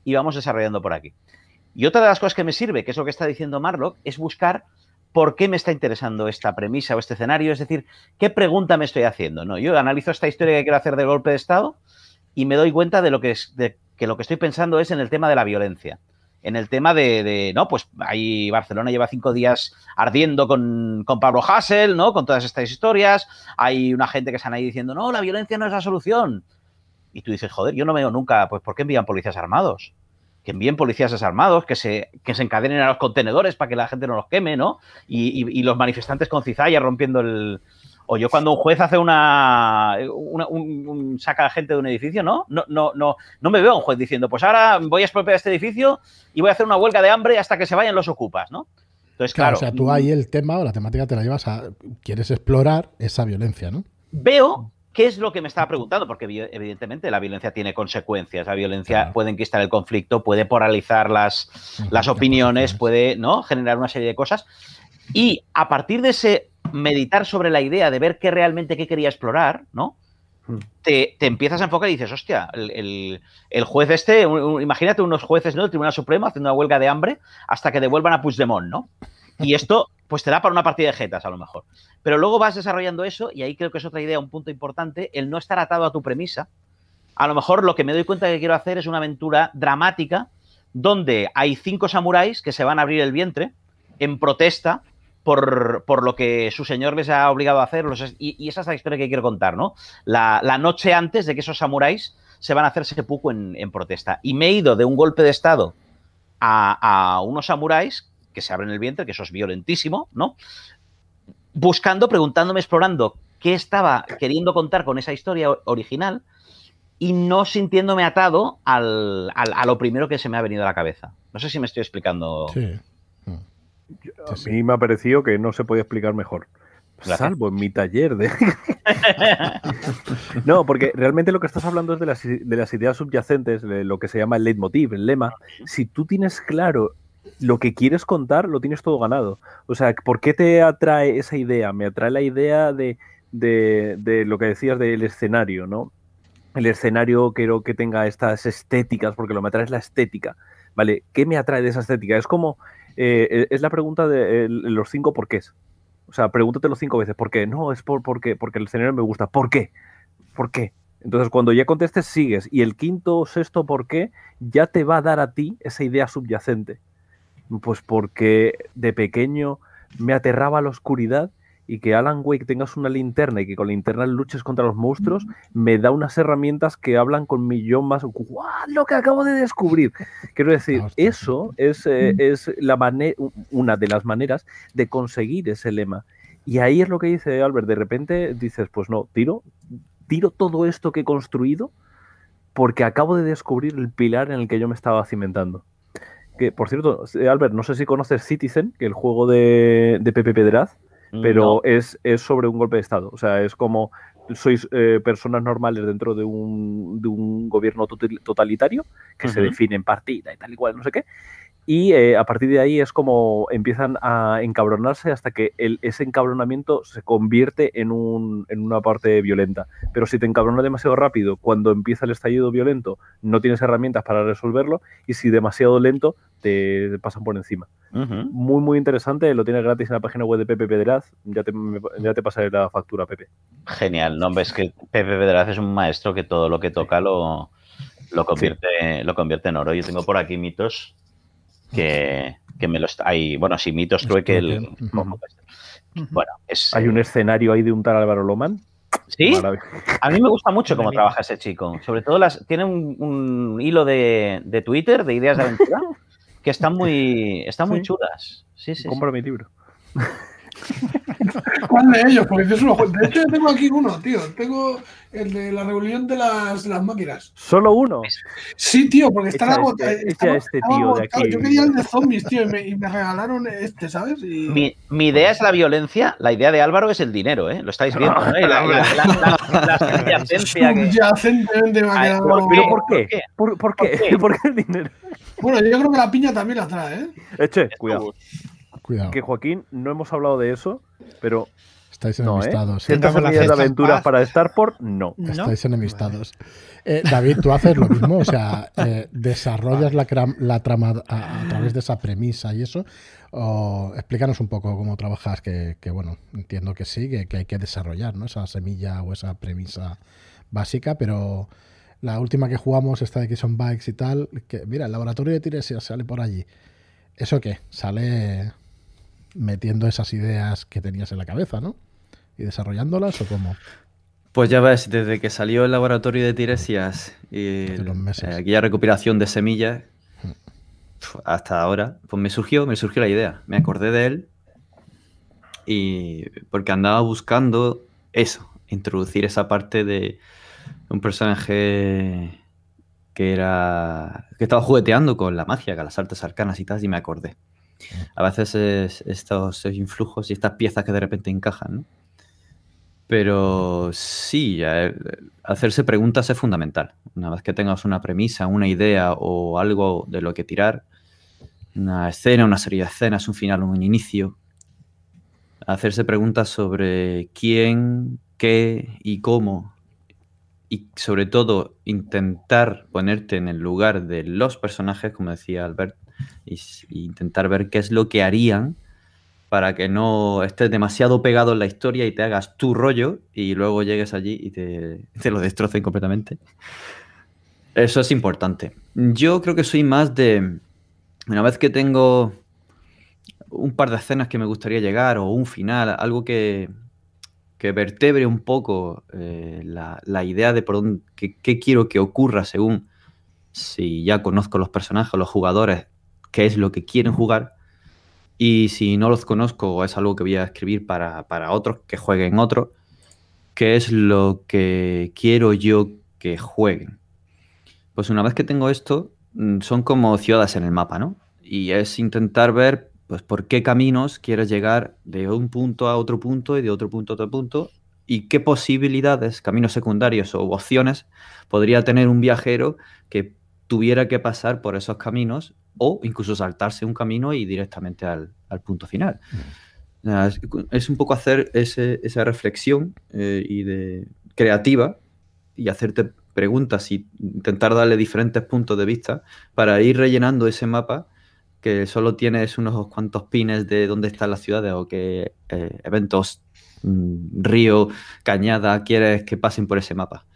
S2: y vamos desarrollando por aquí. Y otra de las cosas que me sirve, que es lo que está diciendo Marlock, es buscar por qué me está interesando esta premisa o este escenario, es decir, qué pregunta me estoy haciendo. ¿no? Yo analizo esta historia que quiero hacer de golpe de Estado y me doy cuenta de lo que es, que lo que estoy pensando es en el tema de la violencia. En el tema de, no, pues ahí Barcelona lleva cinco días ardiendo con, Pablo Hassel, ¿no? Con todas estas historias. Hay una gente que están ahí diciendo, no, la violencia no es la solución. Y tú dices, joder, yo no veo nunca, pues, ¿por qué envían policías armados? Que envíen policías desarmados, que se, que se encadenen a los contenedores para que la gente no los queme, ¿no? Y, los manifestantes con cizalla rompiendo el, o yo cuando un juez hace una, un, saca a gente de un edificio, ¿no? No, no, no, no me veo a un juez diciendo, pues ahora voy a expropiar este edificio y voy a hacer una huelga de hambre hasta que se vayan los ocupas, ¿no?
S1: Entonces, claro, O sea, tú ahí el tema o la temática te la llevas a. Quieres explorar esa violencia, ¿no?
S2: Veo qué es lo que me estaba preguntando, porque evidentemente la violencia tiene consecuencias. La violencia puede enquistar el conflicto, puede polarizar las, las opiniones, puede ¿no? generar una serie de cosas. Y a partir de ese meditar sobre la idea de ver qué realmente qué quería explorar, ¿no? Hmm. Te, empiezas a enfocar y dices, hostia, el, juez este, imagínate unos jueces ¿no? del Tribunal Supremo haciendo una huelga de hambre hasta que devuelvan a Puigdemont, ¿no? Y esto, pues te da para una partida de jetas a lo mejor. Pero luego vas desarrollando eso, y ahí creo que es otra idea, un punto importante, el no estar atado a tu premisa. A lo mejor lo que me doy cuenta que quiero hacer es una aventura dramática donde hay cinco samuráis que se van a abrir el vientre en protesta por, lo que su señor les ha obligado a hacer. y, esa es la historia que quiero contar, ¿no? La, noche antes de que esos samuráis se van a hacer seppuku en, en protesta. Y me he ido de un golpe de Estado a, unos samuráis que se abren el vientre, que eso es violentísimo, ¿no? Buscando, preguntándome, explorando qué estaba queriendo contar con esa historia original y no sintiéndome atado al, a lo primero que se me ha venido a la cabeza. No sé si me estoy explicando. Sí
S4: a mí me ha parecido que no se podía explicar mejor. Salvo en mi taller de... no, porque realmente lo que estás hablando es de las, de las ideas subyacentes, de lo que se llama el leitmotiv, el lema. Si tú tienes claro lo que quieres contar, lo tienes todo ganado. O sea, ¿por qué te atrae esa idea? Me atrae la idea de, de, de lo que decías del escenario, ¿no? El escenario quiero que tenga estas estéticas, porque lo que me atrae es la estética. ¿Vale? ¿Qué me atrae de esa estética? Es como eh, es la pregunta de los cinco porqués. O sea, pregúntate los cinco veces, ¿por qué? No, es por, porque, porque el escenario me gusta. ¿Por qué? ¿Por qué? Entonces, cuando ya contestes, sigues. Y el quinto o sexto por qué ya te va a dar a ti esa idea subyacente. Pues porque de pequeño me aterraba la oscuridad y que Alan Wake tengas una linterna y que con la linterna luches contra los monstruos, me da unas herramientas que hablan con millón más. ¡Guau! Lo que acabo de descubrir. Quiero decir, eso es, eh, es la una de las maneras de conseguir ese lema. Y ahí es lo que dice Albert. De repente dices, pues no, tiro, tiro todo esto que he construido porque acabo de descubrir el pilar en el que yo me estaba cimentando. Que, por cierto, Albert, no sé si conoces Citizen, que el juego de, de Pepe Pedraz pero es, es, sobre un golpe de Estado. O sea, es como sois eh, personas normales dentro de un, de un gobierno totalitario que se define en partida y tal y cual, no sé qué. Y eh, a partir de ahí es como empiezan a encabronarse hasta que el, ese encabronamiento se convierte en, un, en una parte violenta. Pero si te encabronas demasiado rápido, cuando empieza el estallido violento, no tienes herramientas para resolverlo. Y si demasiado lento, te, pasan por encima. Muy, muy interesante. Lo tienes gratis en la página web de Pepe Pedraz. Ya te, ya te pasaré la factura, Pepe.
S2: Genial. No, ves que Pepe Pedraz es un maestro que todo lo que toca lo, lo, convierte, lo convierte en oro. Yo tengo por aquí mitos que, me lo está. Hay, bueno, si mitos creo que el.
S4: Bueno, es, hay un escenario ahí de un tal Álvaro Loman.
S2: Sí, a mí me gusta mucho cómo trabaja ese chico. Sobre todo las tiene un, hilo de, de, Twitter de ideas de aventura que están muy, están muy chulas. Sí, sí,
S4: Compro mi libro.
S5: ¿Cuál de ellos? Porque yo solo De hecho, yo tengo aquí uno, tío. Tengo el de la rebelión de las, las máquinas.
S4: ¿Solo uno?
S5: Sí, tío, porque está
S4: agotado. Este, este tío de aquí.
S5: Yo quería el de zombies, tío, y me, y me regalaron este, ¿sabes? Y...
S2: Mi, mi, idea es la violencia, la idea de Álvaro es el dinero, ¿eh? Lo estáis viendo, ¿no? La, la, la, la,
S5: subyacencia que... Subyacentemente me ha quedado...
S4: ¿Pero por qué? ¿Por, por, qué? ¿Por qué el dinero?
S5: Bueno, yo creo que la piña también la trae, ¿eh?
S4: Eche, cuidado. Cuidado. Que Joaquín, no hemos hablado de eso, pero.
S1: Estáis enemistados.
S4: No, ¿eh? ¿eh? de aventuras para Starport? No.
S1: Estáis enemistados. Eh, David, tú haces lo mismo, o sea, eh, desarrollas la, la trama a, través de esa premisa y eso. O, explícanos un poco cómo trabajas, que, que bueno, entiendo que sí, que, que, hay que desarrollar ¿no? esa semilla o esa premisa básica, pero la última que jugamos, esta de Kison Bikes y tal, que mira, el laboratorio de Tiresia sale por allí. ¿Eso qué? Sale metiendo esas ideas que tenías en la cabeza, ¿no? ¿Y desarrollándolas o cómo?
S3: Pues ya ves, desde que salió el laboratorio de Tiresias y aquella recuperación de semillas hmm. hasta ahora, pues me surgió, me surgió la idea. Me acordé de él y porque andaba buscando eso, introducir esa parte de un personaje que era que estaba jugueteando con la magia, con las artes arcanas y tal, y me acordé. A veces estos influjos y estas piezas que de repente encajan, ¿no? Pero sí, hacerse preguntas es fundamental. Una vez que tengas una premisa, una idea o algo de lo que tirar, una escena, una serie de escenas, un final, un inicio, hacerse preguntas sobre quién, qué y cómo. Y sobre todo intentar ponerte en el lugar de los personajes, como decía Albert, y, intentar ver qué es lo que harían para que no estés demasiado pegado en la historia y te hagas tu rollo y luego llegues allí y te, lo destrocen completamente. Eso es importante. Yo creo que soy más de, una vez que tengo un par de escenas que me gustaría llegar o un final, algo que, que vertebre un poco eh, la, la, idea de por dónde, qué quiero que ocurra según si ya conozco los personajes, los jugadores, qué es lo que quieren jugar. Y si no los conozco es algo que voy a escribir para, otros que jueguen otros, qué es lo que quiero yo que jueguen. Pues una vez que tengo esto, mm, son como ciudades en el mapa, ¿no? Y es intentar ver pues, por qué caminos quieres llegar de un punto a otro punto y de otro punto a otro punto y qué posibilidades, caminos secundarios o opciones podría tener un viajero que tuviera que pasar por esos caminos o incluso saltarse un camino y directamente al, punto final. Es, un poco hacer esa reflexión eh, y de, creativa y hacerte preguntas y intentar darle diferentes puntos de vista para ir rellenando ese mapa que solo tienes unos cuantos pines de dónde están las ciudades o qué eh, eventos, mm, río, cañada quieres que pasen por ese mapa.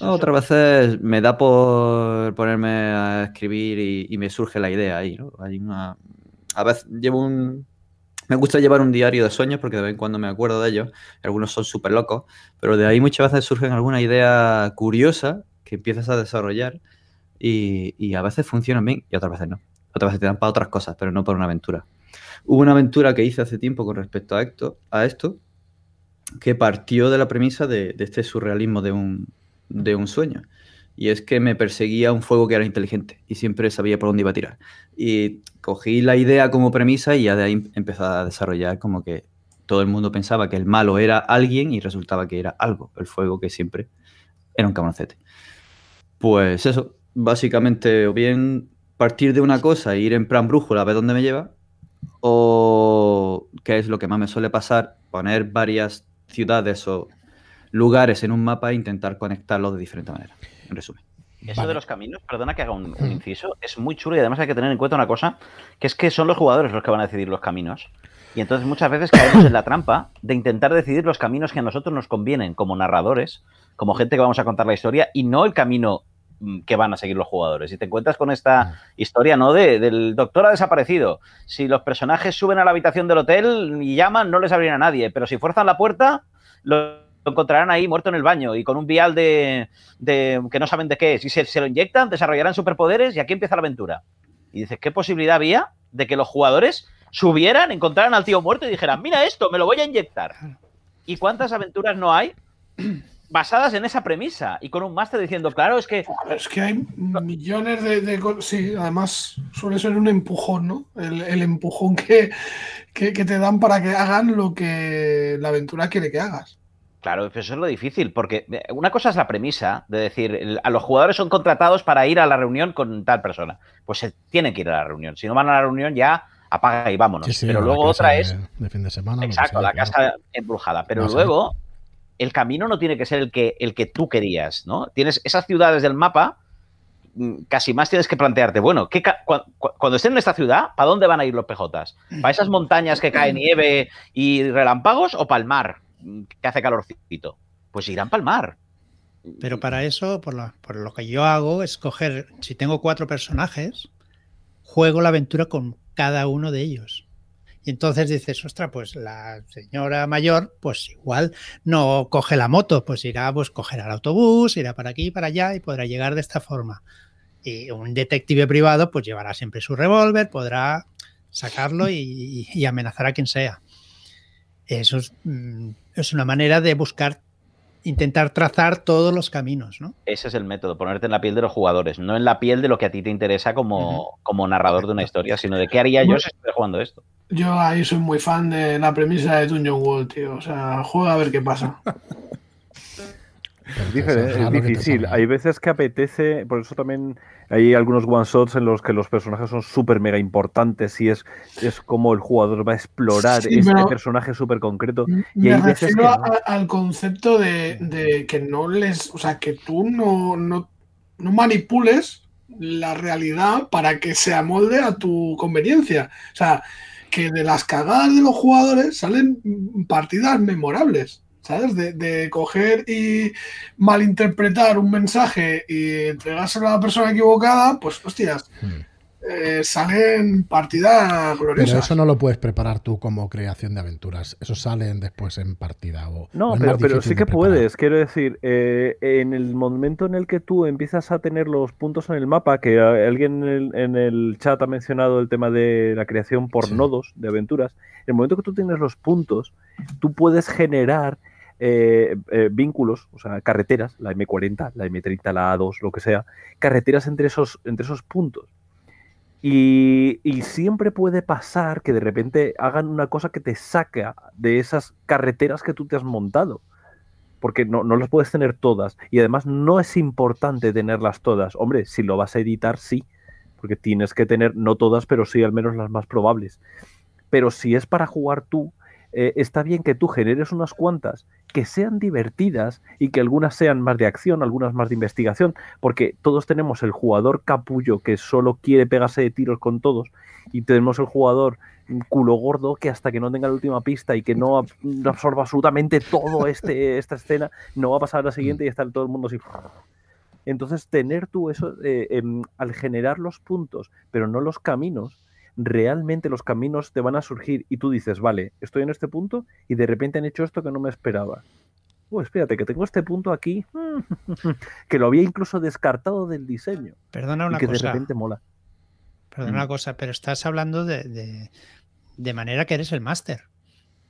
S3: Otras veces me da por ponerme a escribir y, me surge la idea ahí, ¿no? Hay una... A veces llevo un, Me gusta llevar un diario de sueños porque de vez en cuando me acuerdo de ellos. Algunos son súper locos, pero de ahí muchas veces surgen alguna idea curiosa que empiezas a desarrollar y, a veces funcionan bien y otras veces no. Otras veces te dan para otras cosas, pero no para una aventura. Hubo una aventura que hice hace tiempo con respecto a esto, a esto que partió de la premisa de, este surrealismo de un, de un sueño. Y es que me perseguía un fuego que era inteligente y siempre sabía por dónde iba a tirar. Y cogí la idea como premisa y ya de ahí empezó a desarrollar como que todo el mundo pensaba que el malo era alguien y resultaba que era algo, el fuego que siempre era un cabroncete. Pues eso, básicamente o bien partir de una cosa e ir en plan brújula a ver dónde me lleva, o que es lo que más me suele pasar, poner varias ciudades o lugares en un mapa e intentar conectarlos de diferente manera en resumen.
S2: Eso de los caminos, perdona que haga un, hmm. inciso, es muy chulo y además hay que tener en cuenta una cosa, que es que son los jugadores los que van a decidir los caminos. Y entonces muchas veces caemos en la trampa de intentar decidir los caminos que a nosotros nos convienen como narradores, como gente que vamos a contar la historia, y no el camino mm, que van a seguir los jugadores. Y te encuentras con esta hmm. historia, ¿no? De, del doctor ha desaparecido. Si los personajes suben a la habitación del hotel y llaman, no les abrirá a nadie. Pero si fuerzan la puerta, los encontrarán ahí muerto en el baño y con un vial de, que no saben de qué es. Y se lo inyectan, desarrollarán superpoderes y aquí empieza la aventura. Y dices, ¿qué posibilidad había de que los jugadores subieran, encontraran al tío muerto y dijeran, mira esto, me lo voy a inyectar? ¿Y cuántas aventuras no hay basadas en esa premisa? Y con un máster diciendo, claro, es que...
S5: Es que hay millones de, cosas. Sí, además suele ser un empujón, ¿no? El, empujón que, que te dan para que hagan lo que la aventura quiere que hagas.
S2: Claro, eso es lo difícil, porque eh, una cosa es la premisa de decir, a los jugadores son contratados para ir a la reunión con tal persona. Pues se tienen que ir a la reunión. Si no van a la reunión, ya apaga y vámonos. Pero luego otra es.
S1: De fin de semana.
S2: Exacto, la casa embrujada. Pero luego, el camino no tiene que ser el que, el que tú querías, ¿no? Tienes esas ciudades del mapa, mm, casi más tienes que plantearte, bueno, ¿qué cuando estén en esta ciudad, ¿para dónde van a ir los PJs? ¿Para esas montañas que cae nieve y relámpagos o para el mar? Que hace calorcito, pues irán para el mar.
S6: Pero para eso, por lo, por lo que yo hago, es coger, si tengo cuatro personajes, juego la aventura con cada uno de ellos. Y entonces dices, ostras, pues la señora mayor, pues igual no coge la moto, pues irá, pues coger el autobús, irá para aquí y para allá y podrá llegar de esta forma. Y un detective privado, pues llevará siempre su revólver, podrá sacarlo y, amenazar a quien sea. Eso es, mm, es una manera de buscar, intentar trazar todos los caminos, ¿no?
S2: Ese es el método, ponerte en la piel de los jugadores, no en la piel de lo que a ti te interesa como, como narrador de una historia, sino de qué haría yo si estuviera jugando esto.
S5: Yo ahí soy muy fan de la premisa de Dungeon World, tío. O sea, juega a ver qué pasa.
S4: Es, es difícil. Hay veces que apetece, por eso también hay algunos one-shots en los que los personajes son súper mega importantes y es, es como el jugador va a explorar ese personaje súper concreto. Y
S5: me refiero al concepto de, que no les, o sea, que tú no, no, no manipules la realidad para que se amolde a tu conveniencia. O sea, que de las cagadas de los jugadores salen partidas memorables. ¿Sabes? De, coger y malinterpretar un mensaje y entregárselo a la persona equivocada, pues hostias, hmm. eh, salen partidas gloriosas.
S1: Pero eso no lo puedes preparar tú como creación de aventuras, eso salen después en partida. O,
S4: no, pero, sí que puedes, quiero decir, eh, en el momento en el que tú empiezas a tener los puntos en el mapa, que alguien en el, chat ha mencionado el tema de la creación por nodos de aventuras, en el momento que tú tienes los puntos, tú puedes generar eh, eh, vínculos, o sea, carreteras, la M40, la M30, la A2, lo que sea, carreteras entre esos, entre esos puntos. Y, siempre puede pasar que de repente hagan una cosa que te saca de esas carreteras que tú te has montado. Porque no, no las puedes tener todas. Y además no es importante tenerlas todas. Hombre, si lo vas a editar, sí. Porque tienes que tener, no todas, pero sí al menos las más probables. Pero si es para jugar tú, eh, está bien que tú generes unas cuantas que sean divertidas y que algunas sean más de acción, algunas más de investigación, porque todos tenemos el jugador capullo que solo quiere pegarse de tiros con todos y tenemos el jugador culo gordo que hasta que no tenga la última pista y que no absorba absolutamente todo este, esta escena, no va a pasar a la siguiente y estar todo el mundo así. Entonces, tener tú eso, eh, em, al generar los puntos, pero no los caminos, realmente los caminos te van a surgir y tú dices, vale, estoy en este punto y de repente han hecho esto que no me esperaba. Oh, espérate, que tengo este punto aquí que lo había incluso descartado del diseño.
S6: Perdona una
S4: y que
S6: cosa.
S4: de repente mola.
S6: Perdona una mm. cosa, pero estás hablando de, de, manera que eres el máster.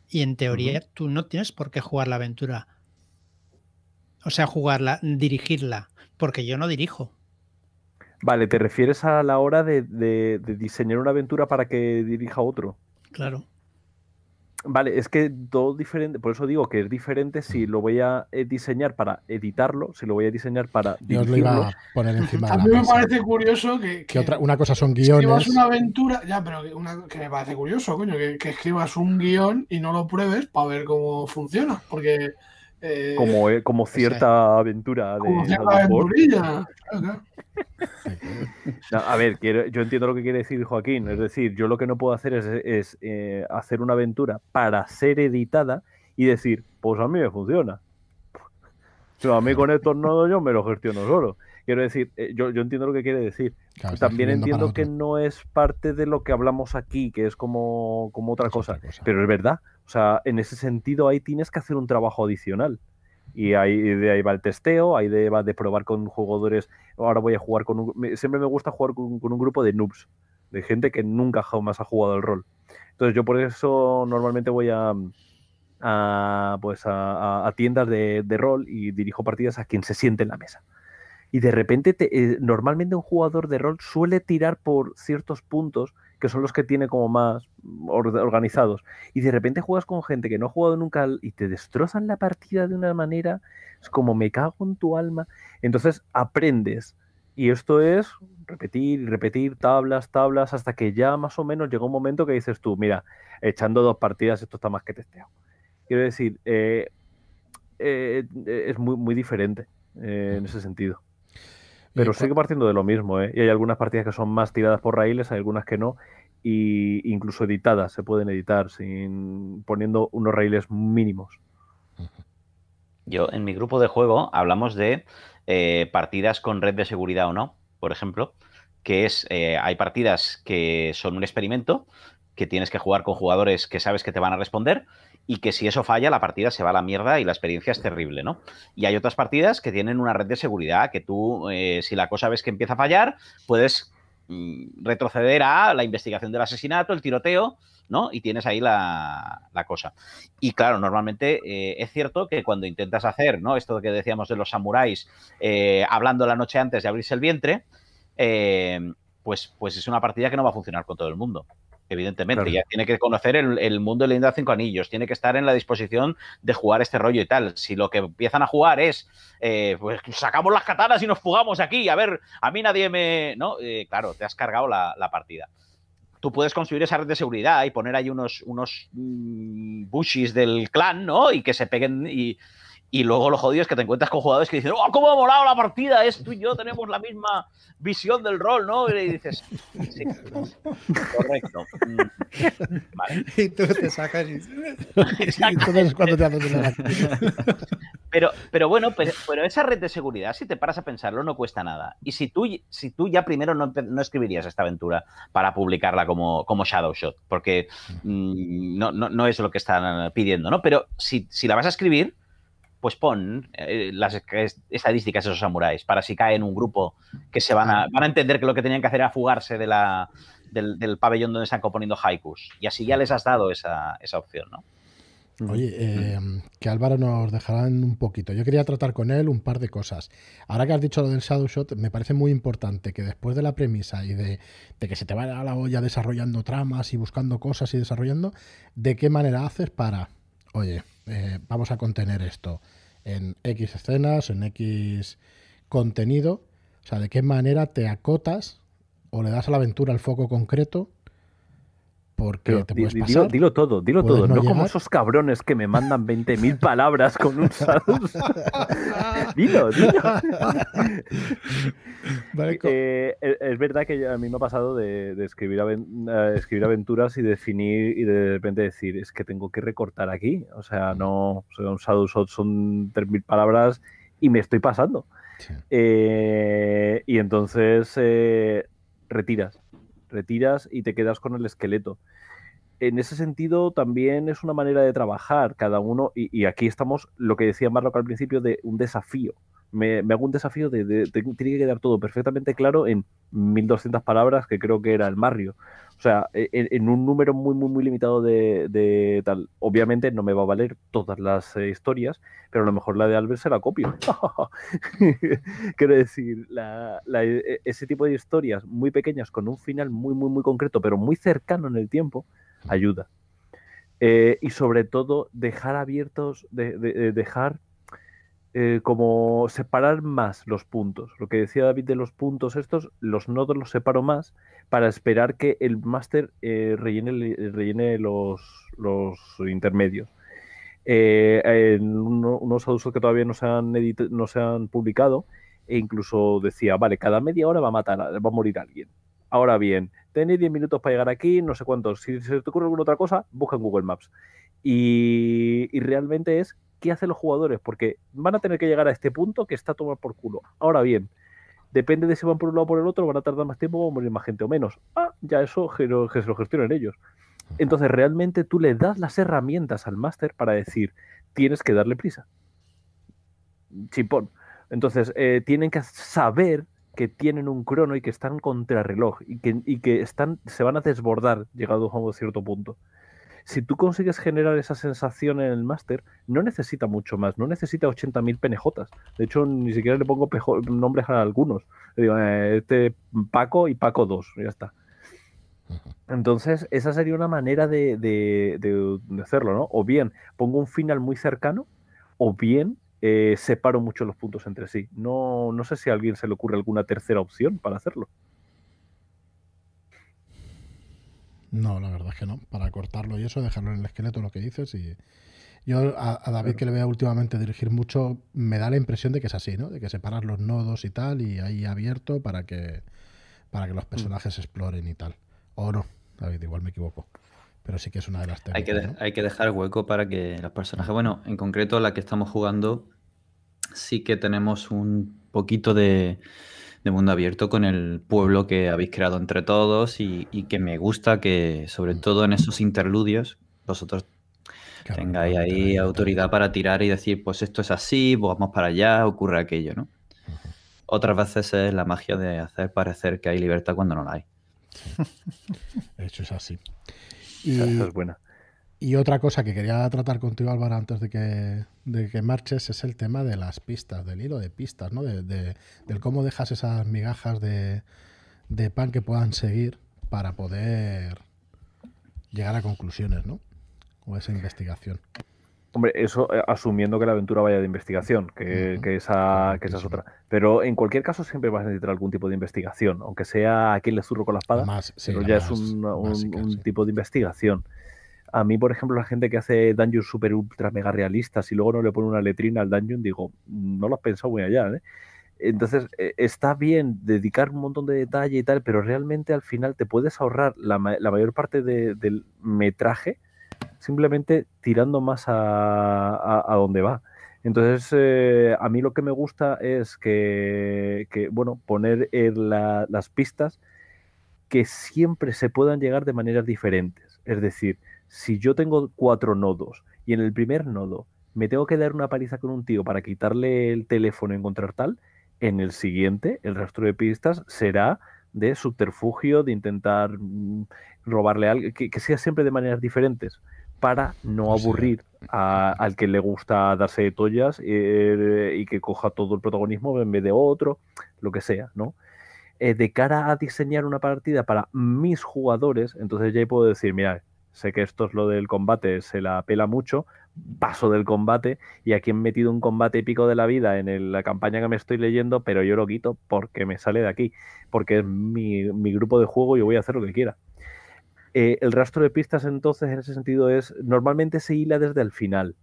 S6: Y en teoría tú no tienes por qué jugar la aventura. O sea, jugarla, dirigirla, porque yo no dirijo.
S4: Vale, ¿te refieres a la hora de, diseñar una aventura para que dirija otro?
S6: Claro.
S4: Vale, es que todo diferente, por eso digo que es diferente si lo voy a eh, diseñar para editarlo, si lo voy a diseñar para
S1: Yo os lo iba a poner encima.
S5: a mí me parece curioso que,
S1: que, otra, una cosa son guiones.
S5: Escribas una aventura, ya, pero una, que me parece curioso, coño, que, que escribas un guion y no lo pruebes para ver cómo funciona, porque
S4: eh, como, eh, como cierta aventura de
S5: como cierta aventurilla.
S4: a ver, yo entiendo lo que quiere decir Joaquín. Es decir, yo lo que no puedo hacer es, eh, hacer una aventura para ser editada y decir, pues a mí me funciona. Pero a mí con estos nodos yo me lo gestiono solo. Quiero decir, yo, entiendo lo que quiere decir. También entiendo que no es parte de lo que hablamos aquí, que es como, como otra, cosa. Pero es verdad. O sea, en ese sentido ahí tienes que hacer un trabajo adicional. Y ahí, de ahí va el testeo, ahí de, va de probar con jugadores. Ahora voy a jugar con un. Siempre me gusta jugar con, un grupo de noobs, de gente que nunca jamás ha jugado el rol. Entonces, yo por eso normalmente voy a. pues a, tiendas de, rol y dirijo partidas a quien se siente en la mesa. Y de repente, eh, normalmente un jugador de rol suele tirar por ciertos puntos que son los que tiene como más organizados. Y de repente juegas con gente que no ha jugado nunca y te destrozan la partida de una manera, es como me cago en tu alma. Entonces aprendes. Y esto es repetir y repetir tablas, tablas, hasta que ya más o menos llega un momento que dices tú, mira, echando dos partidas esto está más que testeado. Quiero decir, eh, eh, es muy, muy diferente eh, en ese sentido. Pero sigue partiendo de lo mismo, ¿eh? Y hay algunas partidas que son más tiradas por raíles, hay algunas que no, y incluso editadas, se pueden editar sin poniendo unos raíles mínimos.
S2: Yo en mi grupo de juego hablamos de eh, partidas con red de seguridad o no, por ejemplo, que es, eh, hay partidas que son un experimento, que tienes que jugar con jugadores que sabes que te van a responder y que si eso falla, la partida se va a la mierda y la experiencia es terrible, ¿no? Y hay otras partidas que tienen una red de seguridad que tú, eh, si la cosa ves que empieza a fallar, puedes mm, retroceder a la investigación del asesinato, el tiroteo, ¿no? Y tienes ahí la, cosa. Y claro, normalmente eh, es cierto que cuando intentas hacer, ¿no? Esto que decíamos de los samuráis, eh, hablando la noche antes de abrirse el vientre, pues, pues es una partida que no va a funcionar con todo el mundo evidentemente. Ya tiene que conocer el, mundo de Linda Cinco Anillos, tiene que estar en la disposición de jugar este rollo y tal. Si lo que empiezan a jugar es, eh, pues sacamos las katanas y nos fugamos aquí, a ver, a mí nadie me. ¿No? Eh, claro, te has cargado la, partida. Tú puedes construir esa red de seguridad y poner ahí unos, unos mm, bushes del clan, ¿no? Y que se peguen y, y luego lo jodido es que te encuentras con jugadores que dicen, ¡oh, cómo ha molado la partida! Es tú y yo tenemos la misma visión del rol, ¿no? Y dices, sí, correcto. Mm,
S6: vale. Y tú te sacas y...
S1: Entonces, cuando te haces una
S2: pero, pero bueno, pero, esa red de seguridad, si te paras a pensarlo, no cuesta nada. Y si tú, si tú ya primero no, no escribirías esta aventura para publicarla como, como Shadow Shot, porque mm, no, no, no, es lo que están pidiendo, ¿no? Pero si, si la vas a escribir pues pon eh, las estadísticas de esos samuráis para si cae en un grupo que se van a, van a entender que lo que tenían que hacer era fugarse de la, del, pabellón donde están componiendo haikus. Y así ya les has dado esa, esa opción, ¿no?
S1: Oye, eh, que Álvaro nos dejará un poquito. Yo quería tratar con él un par de cosas. Ahora que has dicho lo del Shadow Shot, me parece muy importante que después de la premisa y de, de que se te vaya a la olla desarrollando tramas y buscando cosas y desarrollando, ¿de qué manera haces para, oye, eh, vamos a contener esto en X escenas, en X contenido. O sea, de qué manera te acotas o le das a la aventura el foco concreto porque te puedes
S4: pasar, dilo, todo, dilo todo. No, como esos cabrones que me mandan 20.000 palabras con un salud. dilo, dilo. Eh, es verdad que a mí me ha pasado de, escribir, eh, escribir, aventuras y definir y de repente decir, es que tengo que recortar aquí. O sea, no, un Shadow son 3.000 palabras y me estoy pasando. Eh, y entonces retiras retiras y te quedas con el esqueleto. En ese sentido, también es una manera de trabajar cada uno, y, aquí estamos, lo que decía Marlock al principio, de un desafío. Me, hago un desafío de, tiene que quedar todo perfectamente claro en 1200 palabras, que creo que era el Mario. O sea, e, en, un número muy, muy, muy limitado de, tal. Obviamente no me va a valer todas las eh, historias, pero a lo mejor la de Albert se la copio. Quiero decir, e, ese tipo de historias muy pequeñas con un final muy, muy, muy concreto, pero muy cercano en el tiempo, ayuda. Eh, y sobre todo, dejar abiertos, de, dejar eh, como separar más los puntos. Lo que decía David de los puntos estos, los nodos los separo más para esperar que el máster eh, rellene, rellene los, los intermedios. Eh, en unos usos que todavía no se, han no se han publicado, e incluso decía, vale, cada media hora va a matar, va a morir alguien. Ahora bien, tenéis 10 minutos para llegar aquí, no sé cuántos. Si se te ocurre alguna otra cosa, busca en Google Maps. Y, y realmente es qué hacen los jugadores, porque van a tener que llegar a este punto que está tomado por culo. Ahora bien, depende de si van por un lado o por el otro, van a tardar más tiempo, van a morir más gente o menos. Ah, ya eso que se lo gestionan ellos. Entonces, realmente tú le das las herramientas al máster para decir, tienes que darle prisa. Chimpón. Entonces, eh, tienen que saber que tienen un crono y que están contrarreloj y que, y que están, se van a desbordar llegado a un cierto punto si tú consigues generar esa sensación en el máster, no necesita mucho más, no necesita 80.000 PNJs. De hecho, ni siquiera le pongo nombres a algunos. Le digo, eh, este Paco y Paco 2, ya está. Entonces, esa sería una manera de, de, hacerlo, ¿no? O bien pongo un final muy cercano, o bien eh, separo mucho los puntos entre sí. No, no sé si a alguien se le ocurre alguna tercera opción para hacerlo.
S1: No, la verdad es que no. Para cortarlo y eso, dejarlo en el esqueleto, lo que dices. Y yo a, David, que le veo últimamente dirigir mucho, me da la impresión de que es así, ¿no? De que separar los nodos y tal, y ahí abierto para que, para que los mm. personajes exploren y tal. O no, David, igual me equivoco. Pero sí que es una de las
S3: técnicas. Hay que, hay que dejar hueco para que los personajes. Bueno, en concreto, la que estamos jugando, sí que tenemos un poquito de de mundo abierto con el pueblo que habéis creado entre todos y, que me gusta que, sobre mm. todo en esos interludios, vosotros tengáis ahí autoridad para tirar y decir, pues esto es así, vamos para allá, ocurre aquello, ¿no? Otras veces es la magia de hacer parecer que hay libertad cuando no la hay.
S1: De hecho, es así.
S4: Y, es buena.
S1: Y otra cosa que quería tratar contigo, Álvaro, antes de que, de que marches, es el tema de las pistas, del hilo de pistas, ¿no? De, del cómo dejas esas migajas de, pan que puedan seguir para poder llegar a conclusiones, ¿no? O esa investigación.
S4: Hombre, eso eh, asumiendo que la aventura vaya de investigación, que, esa, que esa es otra. Pero en cualquier caso siempre vas a necesitar algún tipo de investigación, aunque sea a quien le zurro con la espada, pero ya es un, un tipo de investigación. A mí, por ejemplo, la gente que hace dungeons super ultra mega realistas y luego no le pone una letrina al dungeon, digo, no lo has pensado muy allá, ¿eh? Entonces, eh, está bien dedicar un montón de detalle y tal, pero realmente al final te puedes ahorrar la, mayor parte del metraje simplemente tirando más a, donde va. Entonces, eh, a mí lo que me gusta es que, bueno, poner las pistas que siempre se puedan llegar de maneras diferentes. Es decir, si yo tengo cuatro nodos y en el primer nodo me tengo que dar una paliza con un tío para quitarle el teléfono y encontrar tal, en el siguiente el rastro de pistas será de subterfugio, de intentar mm, robarle algo, que, sea siempre de maneras diferentes para no aburrir al que le gusta darse de tollas eh, y que coja todo el protagonismo en vez de otro, lo que sea, ¿no? Eh, de cara a diseñar una partida para mis jugadores, entonces ya puedo decir, mira, sé que esto es lo del combate, se la pela mucho, paso del combate y aquí he metido un combate épico de la vida en la campaña que me estoy leyendo, pero yo lo quito porque me sale de aquí, porque es mi, grupo de juego y voy a hacer lo que quiera. Eh, el rastro de pistas entonces en ese sentido es, normalmente se hila desde el final.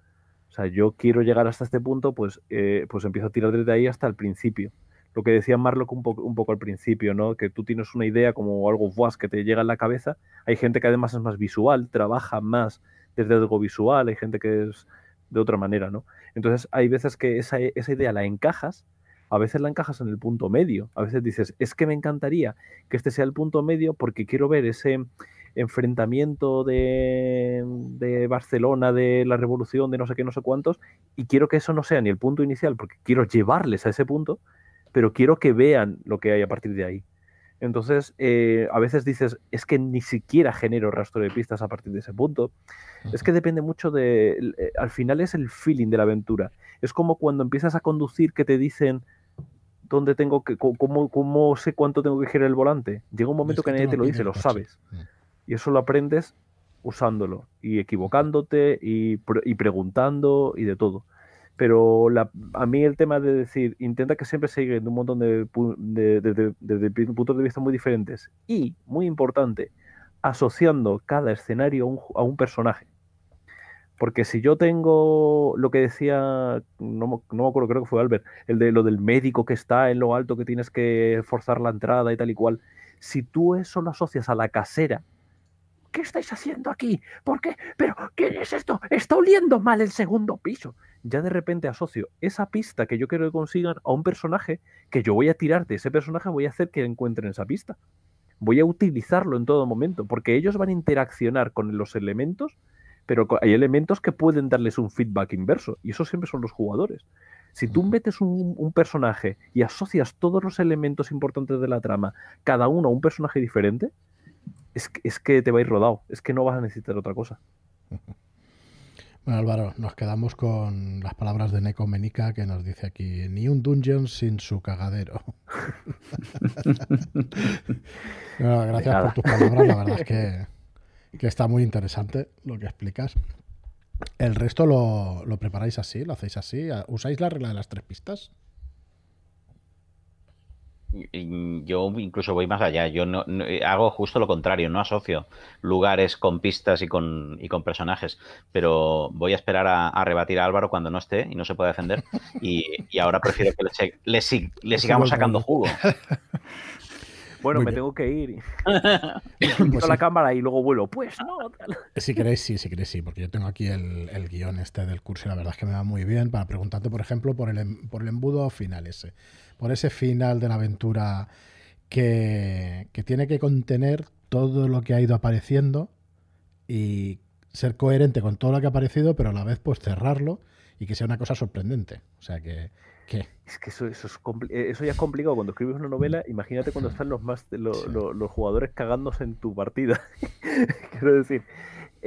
S4: O sea, yo quiero llegar hasta este punto, pues, eh, pues empiezo a tirar desde ahí hasta el principio lo que decía Marlock un, poco, al principio, ¿no? Que tú tienes una idea como algo que te llega en la cabeza. Hay gente que además es más visual, trabaja más desde algo visual, hay gente que es de otra manera, ¿no? Entonces hay veces que esa, idea la encajas, a veces la encajas en el punto medio. A veces dices, es que me encantaría que este sea el punto medio porque quiero ver ese enfrentamiento de, Barcelona, de la revolución, de no sé qué, no sé cuántos, y quiero que eso no sea ni el punto inicial, porque quiero llevarles a ese punto, pero quiero que vean lo que hay a partir de ahí. Entonces, eh, a veces dices, es que ni siquiera genero rastro de pistas a partir de ese punto. Es que depende mucho de. Eh, al final es el feeling de la aventura. Es como cuando empiezas a conducir que te dicen dónde tengo que. cómo, cómo sé cuánto tengo que girar el volante. Llega un momento que, nadie te lo dice, lo sabes. Y eso lo aprendes usándolo y equivocándote y, y preguntando y de todo. Pero a mí el tema de decir, intenta que siempre se de un montón de, puntos de vista muy diferentes y, muy importante, asociando cada escenario a un, personaje. Porque si yo tengo lo que decía, no, no, me acuerdo, creo que fue Albert, el de lo del médico que está en lo alto, que tienes que forzar la entrada y tal y cual, si tú eso lo asocias a la casera, ¿qué estáis haciendo aquí? ¿Por qué? ¿Pero qué es esto? Está oliendo mal el segundo piso ya de repente asocio esa pista que yo quiero que consigan a un personaje que yo voy a tirar de ese personaje, voy a hacer que encuentren esa pista. Voy a utilizarlo en todo momento, porque ellos van a interaccionar con los elementos, pero hay elementos que pueden darles un feedback inverso, y eso siempre son los jugadores. Si tú metes un, un, personaje y asocias todos los elementos importantes de la trama, cada uno a un personaje diferente, es, es que te va a ir rodado, es que no vas a necesitar otra cosa.
S1: Bueno, Álvaro, nos quedamos con las palabras de Neko Menica que nos dice aquí: ni un dungeon sin su cagadero. gracias por tus palabras, la verdad es que, está muy interesante lo que explicas. ¿El resto lo, lo preparáis así? ¿Lo hacéis así? ¿Usáis la regla de las tres pistas?
S2: Yo incluso voy más allá. Yo no, eh, hago justo lo contrario, no asocio lugares con pistas y con, y con personajes. Pero voy a esperar a, rebatir a Álvaro cuando no esté y no se pueda defender. Y, ahora prefiero que le, le, sigamos sacando jugo.
S4: Bueno, me tengo que ir. Pues la cámara y luego vuelo. Pues no.
S1: Si queréis, sí, si queréis, sí, porque yo tengo aquí el, guion este del curso y la verdad es que me va muy bien para preguntarte, por ejemplo, por el, em, por el embudo final ese por ese final de la aventura que, tiene que contener todo lo que ha ido apareciendo y ser coherente con todo lo que ha aparecido, pero a la vez pues cerrarlo y que sea una cosa sorprendente. O sea que...
S4: Es que eso, eso, es eh, eso ya es complicado. Cuando escribes una novela, imagínate cuando están los, más, los, los jugadores cagándose en tu partida. Quiero decir,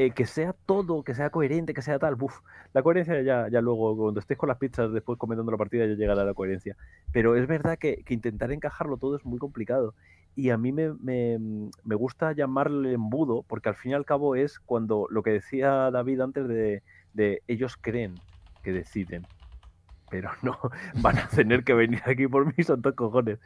S4: eh, que sea todo, que sea coherente, que sea tal, buf, la coherencia ya, ya luego, cuando estés con las pizzas después comentando la partida, ya llegará la coherencia. Pero es verdad que, intentar encajarlo todo es muy complicado. Y a mí me, me, gusta llamarle embudo, porque al fin y al cabo es cuando lo que decía David antes de, de ellos creen que deciden pero no van a tener que venir aquí por mí, son cojones.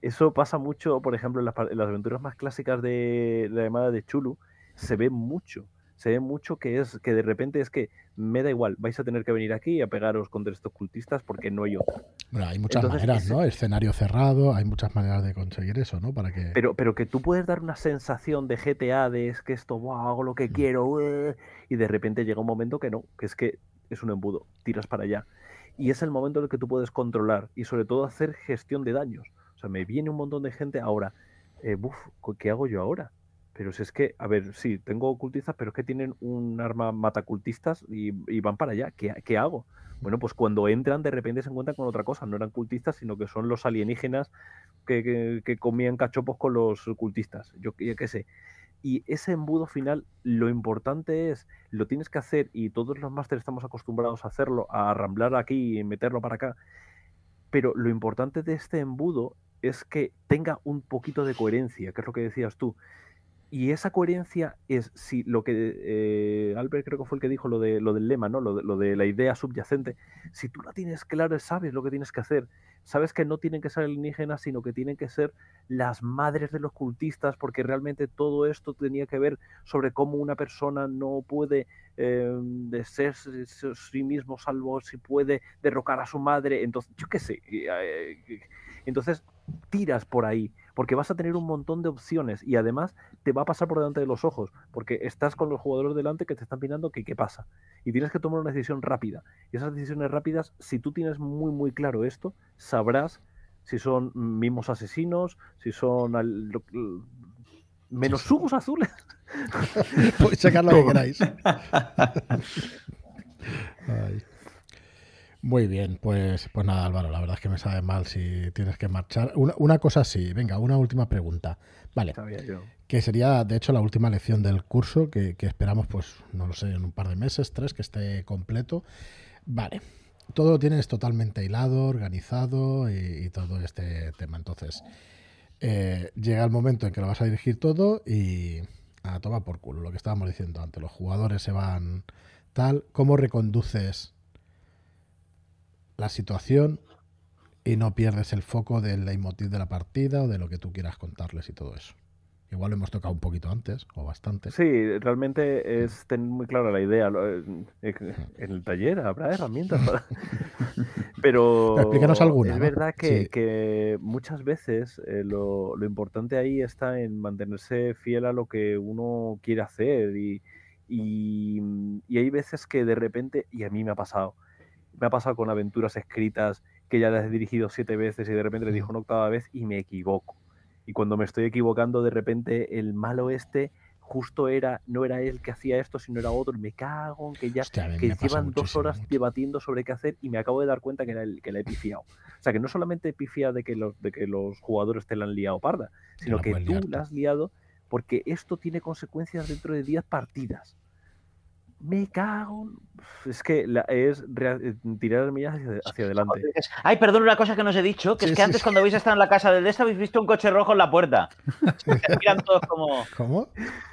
S4: Eso pasa mucho, por ejemplo, en las, en las aventuras más clásicas de la llamada de Chulu, se ve mucho se ve mucho que es que de repente es que me da igual, vais a tener que venir aquí a pegaros contra estos cultistas porque no hay otra.
S1: Bueno, hay muchas maneras, ¿no? Escenario cerrado, hay muchas maneras de conseguir eso, ¿no? Para que...
S4: Pero, pero que tú puedes dar una sensación de GTA, de es que esto, wow, hago lo que mm. quiero, y de repente llega un momento que no, que es que es un embudo, tiras para allá. Y es el momento en el que tú puedes controlar y sobre todo hacer gestión de daños. O sea, me viene un montón de gente ahora, eh, ¿qué hago yo ahora? Pero si es que, a ver, sí, tengo ocultistas, pero es que tienen un arma matacultistas y, y van para allá. ¿Qué, hago? Bueno, pues cuando entran, de repente se encuentran con otra cosa. No eran cultistas, sino que son los alienígenas que, comían cachopos con los cultistas. Yo, qué sé. Y ese embudo final, lo importante es, lo tienes que hacer, y todos los másteres estamos acostumbrados a hacerlo, a arramblar aquí y meterlo para acá. Pero lo importante de este embudo es que tenga un poquito de coherencia, que es lo que decías tú. Y esa coherencia es si lo que eh, Albert creo que fue el que dijo lo, de, lo del lema, ¿no? Lo de, lo de, la idea subyacente. Si tú la tienes claro, sabes lo que tienes que hacer. Sabes que no tienen que ser alienígenas, sino que tienen que ser las madres de los cultistas, porque realmente todo esto tenía que ver sobre cómo una persona no puede eh, de ser sí mismo, salvo si puede derrocar a su madre. Entonces, yo qué sé. Eh, entonces, tiras por ahí porque vas a tener un montón de opciones y además te va a pasar por delante de los ojos, porque estás con los jugadores delante que te están mirando que qué pasa. Y tienes que tomar una decisión rápida. Y esas decisiones rápidas, si tú tienes muy, muy claro esto, sabrás si son mimos asesinos, si son menos subos azules.
S1: Podéis sacar lo que queráis. Muy bien, pues, pues nada, Álvaro, la verdad es que me sabe mal si tienes que marchar. Una, cosa sí, venga, una última pregunta. Vale. Que sería, de hecho, la última lección del curso, que, esperamos, pues, no lo sé, en un par de meses, tres, que esté completo. Vale. Todo lo tienes totalmente hilado, organizado y, todo este tema. Entonces, eh, llega el momento en que lo vas a dirigir todo y a tomar por culo, lo que estábamos diciendo antes. Los jugadores se van tal. ¿Cómo reconduces la situación y no pierdes el foco del leitmotiv de la partida o de lo que tú quieras contarles y todo eso. Igual lo hemos tocado un poquito antes o bastante.
S4: Sí, realmente es tener muy clara la idea. En el taller habrá herramientas para. Pero,
S1: explícanos alguna.
S4: Es verdad que, muchas veces eh, lo, importante ahí está en mantenerse fiel a lo que uno quiere hacer. Y, y, y hay veces que de repente, y a mí me ha pasado, me ha pasado con aventuras escritas que ya las he dirigido siete veces y de repente le dijo una octava vez y me equivoco. Y cuando me estoy equivocando, de repente el malo este justo era, no era él que hacía esto, sino era otro. Me cago en que ya que llevan dos horas debatiendo sobre qué hacer y me acabo de dar cuenta que, la, que la he pifiado. O sea, que no solamente pifia de que los, de que los jugadores te la han liado parda, sino que tú la has liado porque esto tiene consecuencias dentro de 10 partidas me cago. Es que es eh, tirar millas hacia, hacia, adelante.
S2: Ay, perdón, una cosa que no os he dicho, que es que antes cuando habéis estado en la casa del Dest habéis visto un coche rojo en la puerta. Se miran todos como...
S1: ¿Cómo?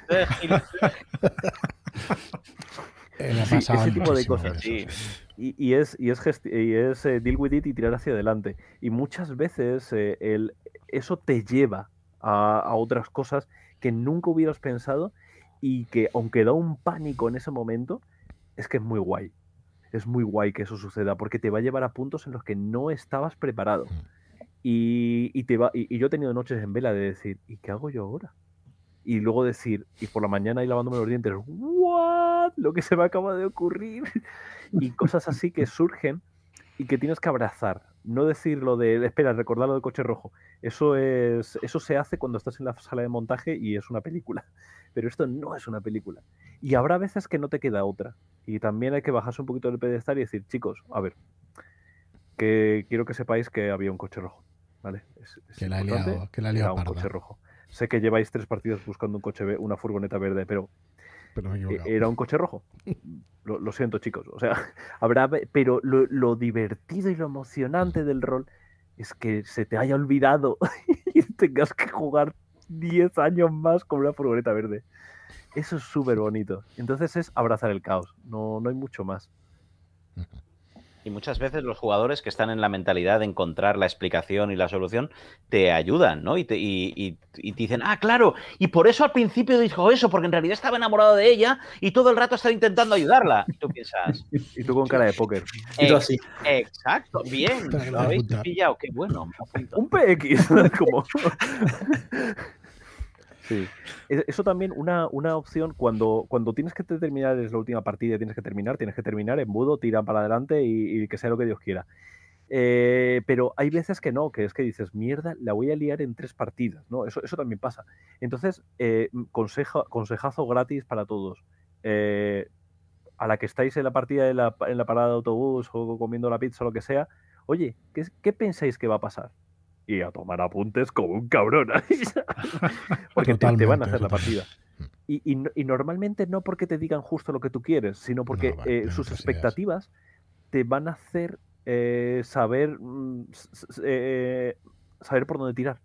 S4: ese tipo de cosas. Sí. Y, es, y es, y es eh, deal with it y tirar hacia adelante. Y muchas veces eh, el, eso te lleva a, a otras cosas que nunca hubieras pensado y que aunque da un pánico en ese momento, es que es muy guay. Es muy guay que eso suceda porque te va a llevar a puntos en los que no estabas preparado. Y, te va, y, yo he tenido noches en vela de decir, ¿y qué hago yo ahora? Y luego decir, y por la mañana y lavándome los dientes, ¿what? Lo que se me acaba de ocurrir. y cosas así que surgen y que tienes que abrazar. No decir lo de, espera, recordar lo del coche rojo. Eso, es, eso se hace cuando estás en la sala de montaje y es una película. Pero esto no es una película. Y habrá veces que no te queda otra. Y también hay que bajarse un poquito del pedestal y decir, chicos, a ver, que quiero que sepáis que había un coche rojo. ¿Vale?
S1: que, la liado, que la liado
S4: un coche rojo. Sé que lleváis tres partidos buscando un coche, una furgoneta verde, pero e, era un coche rojo. Lo, siento, chicos. O sea, habrá. Pero lo, divertido y lo emocionante del rol es que se te haya olvidado y tengas que jugar 10 años más con una furgoneta verde. Eso es súper bonito. Entonces es abrazar el caos. No, no hay mucho más.
S2: Y muchas veces los jugadores que están en la mentalidad de encontrar la explicación y la solución te ayudan, ¿no? Y te, y, dicen, ah, claro, y por eso al principio dijo eso, porque en realidad estaba enamorado de ella y todo el rato estaba intentando ayudarla. Y tú piensas.
S4: y tú con cara de póker.
S2: y tú así. Exacto, bien. Lo habéis pillado, qué bueno.
S4: Un PX, como. Sí. Eso también, una, una opción, cuando, cuando tienes que terminar, es la última partida, tienes que terminar, tienes que terminar en mudo, tira para adelante y, que sea lo que Dios quiera. Eh, pero hay veces que no, que es que dices, mierda, la voy a liar en tres partidas, ¿no? Eso, eso también pasa. Entonces, eh, consejazo gratis para todos. Eh, a la que estáis en la partida en la, en la parada de autobús o comiendo la pizza o lo que sea, oye, ¿qué, ¿qué pensáis que va a pasar? Y a tomar apuntes como un cabrón. porque te, van a hacer la partida. Y, normalmente no porque te digan justo lo que tú quieres, sino porque eh, sus expectativas te van a hacer eh, saber, mm, eh, saber por dónde tirar.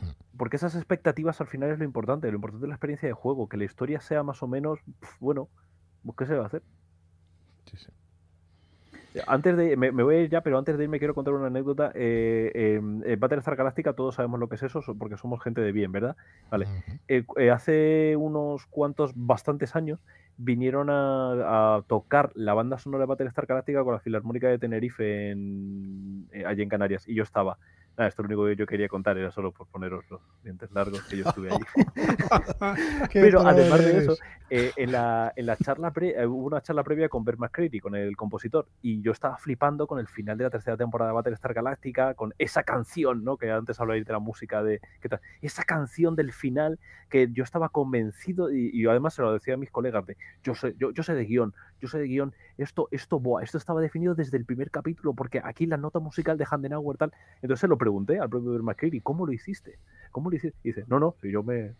S4: Hmm. Porque esas expectativas al final es lo importante. Lo importante es la experiencia de juego, que la historia sea más o menos, bueno, ¿qué se va a hacer? Sí, sí. Antes de, me, voy a ir ya, pero antes de irme quiero contar una anécdota. Eh, Battlestar Galáctica todos sabemos lo que es eso, porque somos gente de bien, ¿verdad? Vale. Eh, eh, hace unos cuantos, bastantes años, vinieron a, tocar la banda sonora de Battlestar Galáctica con la Filarmónica de Tenerife en, allí en Canarias, y yo estaba. Ah, esto es lo único que yo quería contar, era solo por poneros los dientes largos que yo estuve ahí. Pero además de eso, eh, en, la, en, la, charla eh, hubo una charla previa con Bert McCready, con el compositor, y yo estaba flipando con el final de la tercera temporada de Battlestar Galáctica, con esa canción, ¿no? Que antes hablaba de la música de. ¿qué tal? Esa canción del final que yo estaba convencido, y, y además se lo decía a mis colegas, de yo sé, yo, yo sé de guion, yo sé de guion, esto, esto, boa, esto estaba definido desde el primer capítulo, porque aquí la nota musical de Handenauer tal. Entonces se lo pregunté al propio Bert McCready, ¿cómo lo hiciste? ¿Cómo lo hiciste? Y dice, no, no, yo me,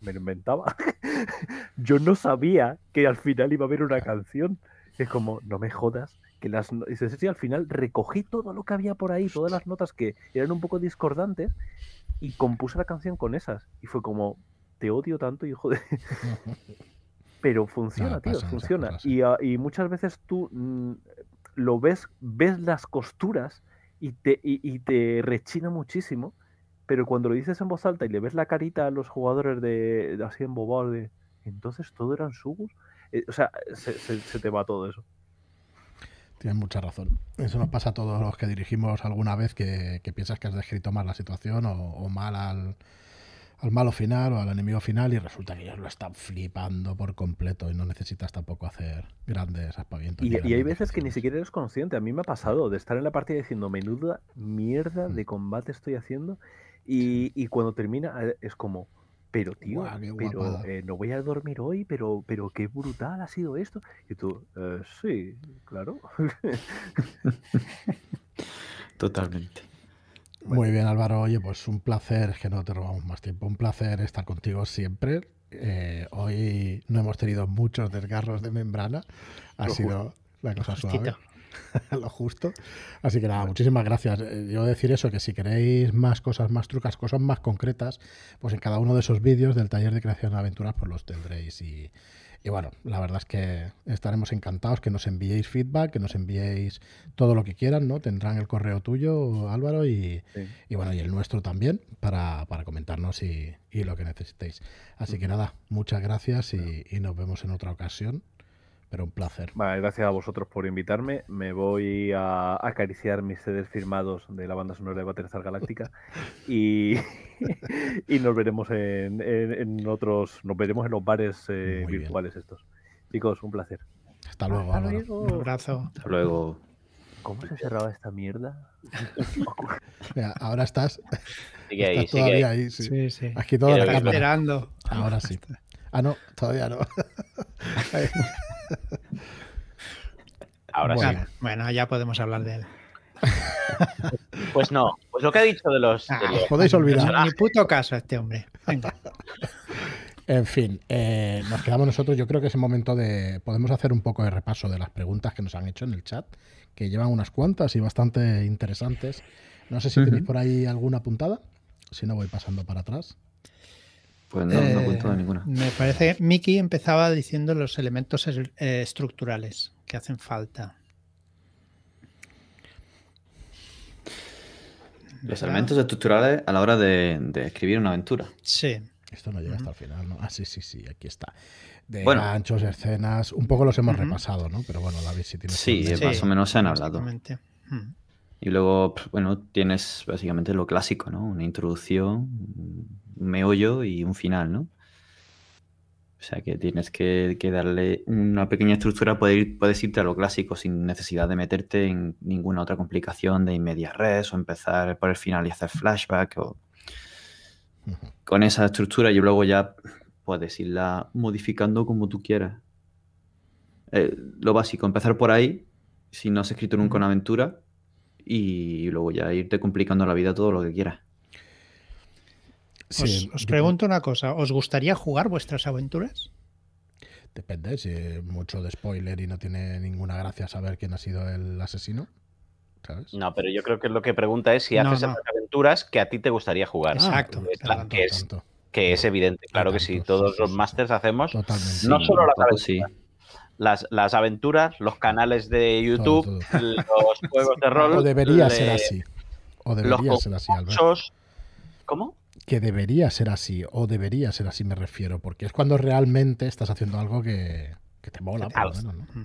S4: me inventaba. yo no sabía que al final iba a haber una canción. Es como, no me jodas. Que las, dice, sí, al final recogí todo lo que había por ahí, todas las notas que eran un poco discordantes, y compuse la canción con esas. Y fue como, te odio tanto, hijo de. Pero funciona, tío, funciona. Y, ah, y, muchas veces tú mm, lo ves, ves las costuras y te, y, te rechina muchísimo, pero cuando lo dices en voz alta y le ves la carita a los jugadores de, así embobado de entonces todo eran subus, eh, o sea, se, te va todo eso.
S1: Tienes mucha razón. Eso nos pasa a todos los que dirigimos alguna vez que, piensas que has descrito mal la situación o mal al, al malo final o al enemigo final y resulta que ellos lo están flipando por completo y no necesitas tampoco hacer grandes aspavientos.
S4: Y, hay veces que ni siquiera eres consciente. A mí me ha pasado de estar en la partida diciendo menuda mierda de mm. combate estoy haciendo y, cuando termina eh, es como, pero tío, pero eh, no voy a dormir hoy, pero, pero qué brutal ha sido esto. Y tú, eh, sí, claro.
S3: Totalmente.
S1: Muy bien, Álvaro. Oye, pues un placer, que no te robamos más tiempo, un placer estar contigo siempre. Eh, hoy no hemos tenido muchos desgarros de membrana, ha sido la cosa suave. lo justo. Así que nada, muchísimas gracias. Eh, yo decir eso, que si queréis más cosas, más trucas, cosas más concretas, pues en cada uno de esos vídeos del taller de creación de aventuras, pues los tendréis y, y bueno, la verdad es que estaremos encantados que nos enviéis feedback, que nos enviéis todo lo que quieran, ¿no? Tendrán el correo tuyo, Álvaro, y, bueno, y el nuestro también, para, comentarnos y, lo que necesitéis. Así que nada, muchas gracias y nos vemos en otra ocasión pero un placer.
S4: gracias a vosotros por invitarme. Me voy a acariciar mis CDs firmados de la banda sonora de Battlestar Galáctica y, y nos veremos en, otros, nos veremos en los bares eh, virtuales estos. Chicos, un placer.
S1: Hasta luego.
S6: Un abrazo.
S3: Hasta luego.
S4: ¿Cómo se cerraba esta mierda?
S1: ahora estás,
S2: sigue ahí,
S1: todavía ahí. Sí.
S6: Sí,
S1: Aquí todo
S6: esperando.
S1: Ahora sí. Ah, no, todavía no.
S2: Ahora
S6: sí. Bueno, ya podemos hablar de él.
S2: Pues no, pues lo que ha dicho de los. Ah,
S1: podéis olvidar.
S6: Ni puto caso a este hombre. Venga.
S1: En fin, eh, nos quedamos nosotros. Yo creo que es el momento de. Podemos hacer un poco de repaso de las preguntas que nos han hecho en el chat, que llevan unas cuantas y bastante interesantes. No sé si tenéis por ahí alguna puntada. Si no, voy pasando para atrás.
S3: Pues no, no eh, ninguna.
S6: Me parece que Miki empezaba diciendo los elementos eh, estructurales que hacen falta.
S3: Los elementos estructurales a la hora de, escribir una aventura.
S6: Sí.
S1: Esto no llega hasta el final, ¿no? Ah, sí, sí, sí, aquí está. De bueno, ganchos, escenas, un poco los hemos repasado, ¿no? Pero bueno, David, si tienes.
S3: Sí, más o menos se han hablado. Y luego, bueno, tienes básicamente lo clásico, ¿no? Una introducción, un meollo y un final, ¿no? O sea que tienes que, darle una pequeña estructura, puedes, ir, puedes irte a lo clásico sin necesidad de meterte en ninguna otra complicación de inmedia res o empezar por el final y hacer flashback. O... Con esa estructura y luego ya puedes irla modificando como tú quieras. Eh, lo básico, empezar por ahí, si no has escrito nunca una aventura, y luego ya irte complicando la vida todo lo que quieras
S6: os, pregunto una cosa, ¿os gustaría jugar vuestras aventuras?
S1: Depende, si es mucho de spoiler y no tiene ninguna gracia saber quién ha sido el asesino.
S2: No, pero yo creo que lo que pregunta es si haces aventuras que a ti te gustaría jugar.
S6: Exacto.
S2: que, es, que, es, evidente, claro que sí. Todos los masters hacemos.
S1: Totalmente.
S2: No solo las aventuras. Las, las, aventuras, los canales de YouTube, los juegos de rol.
S1: O debería ser así. O debería ser así, Alberto.
S2: ¿Cómo?
S1: que debería ser así, o debería ser así me refiero, porque es cuando realmente estás haciendo algo que, que te mola,
S2: claro,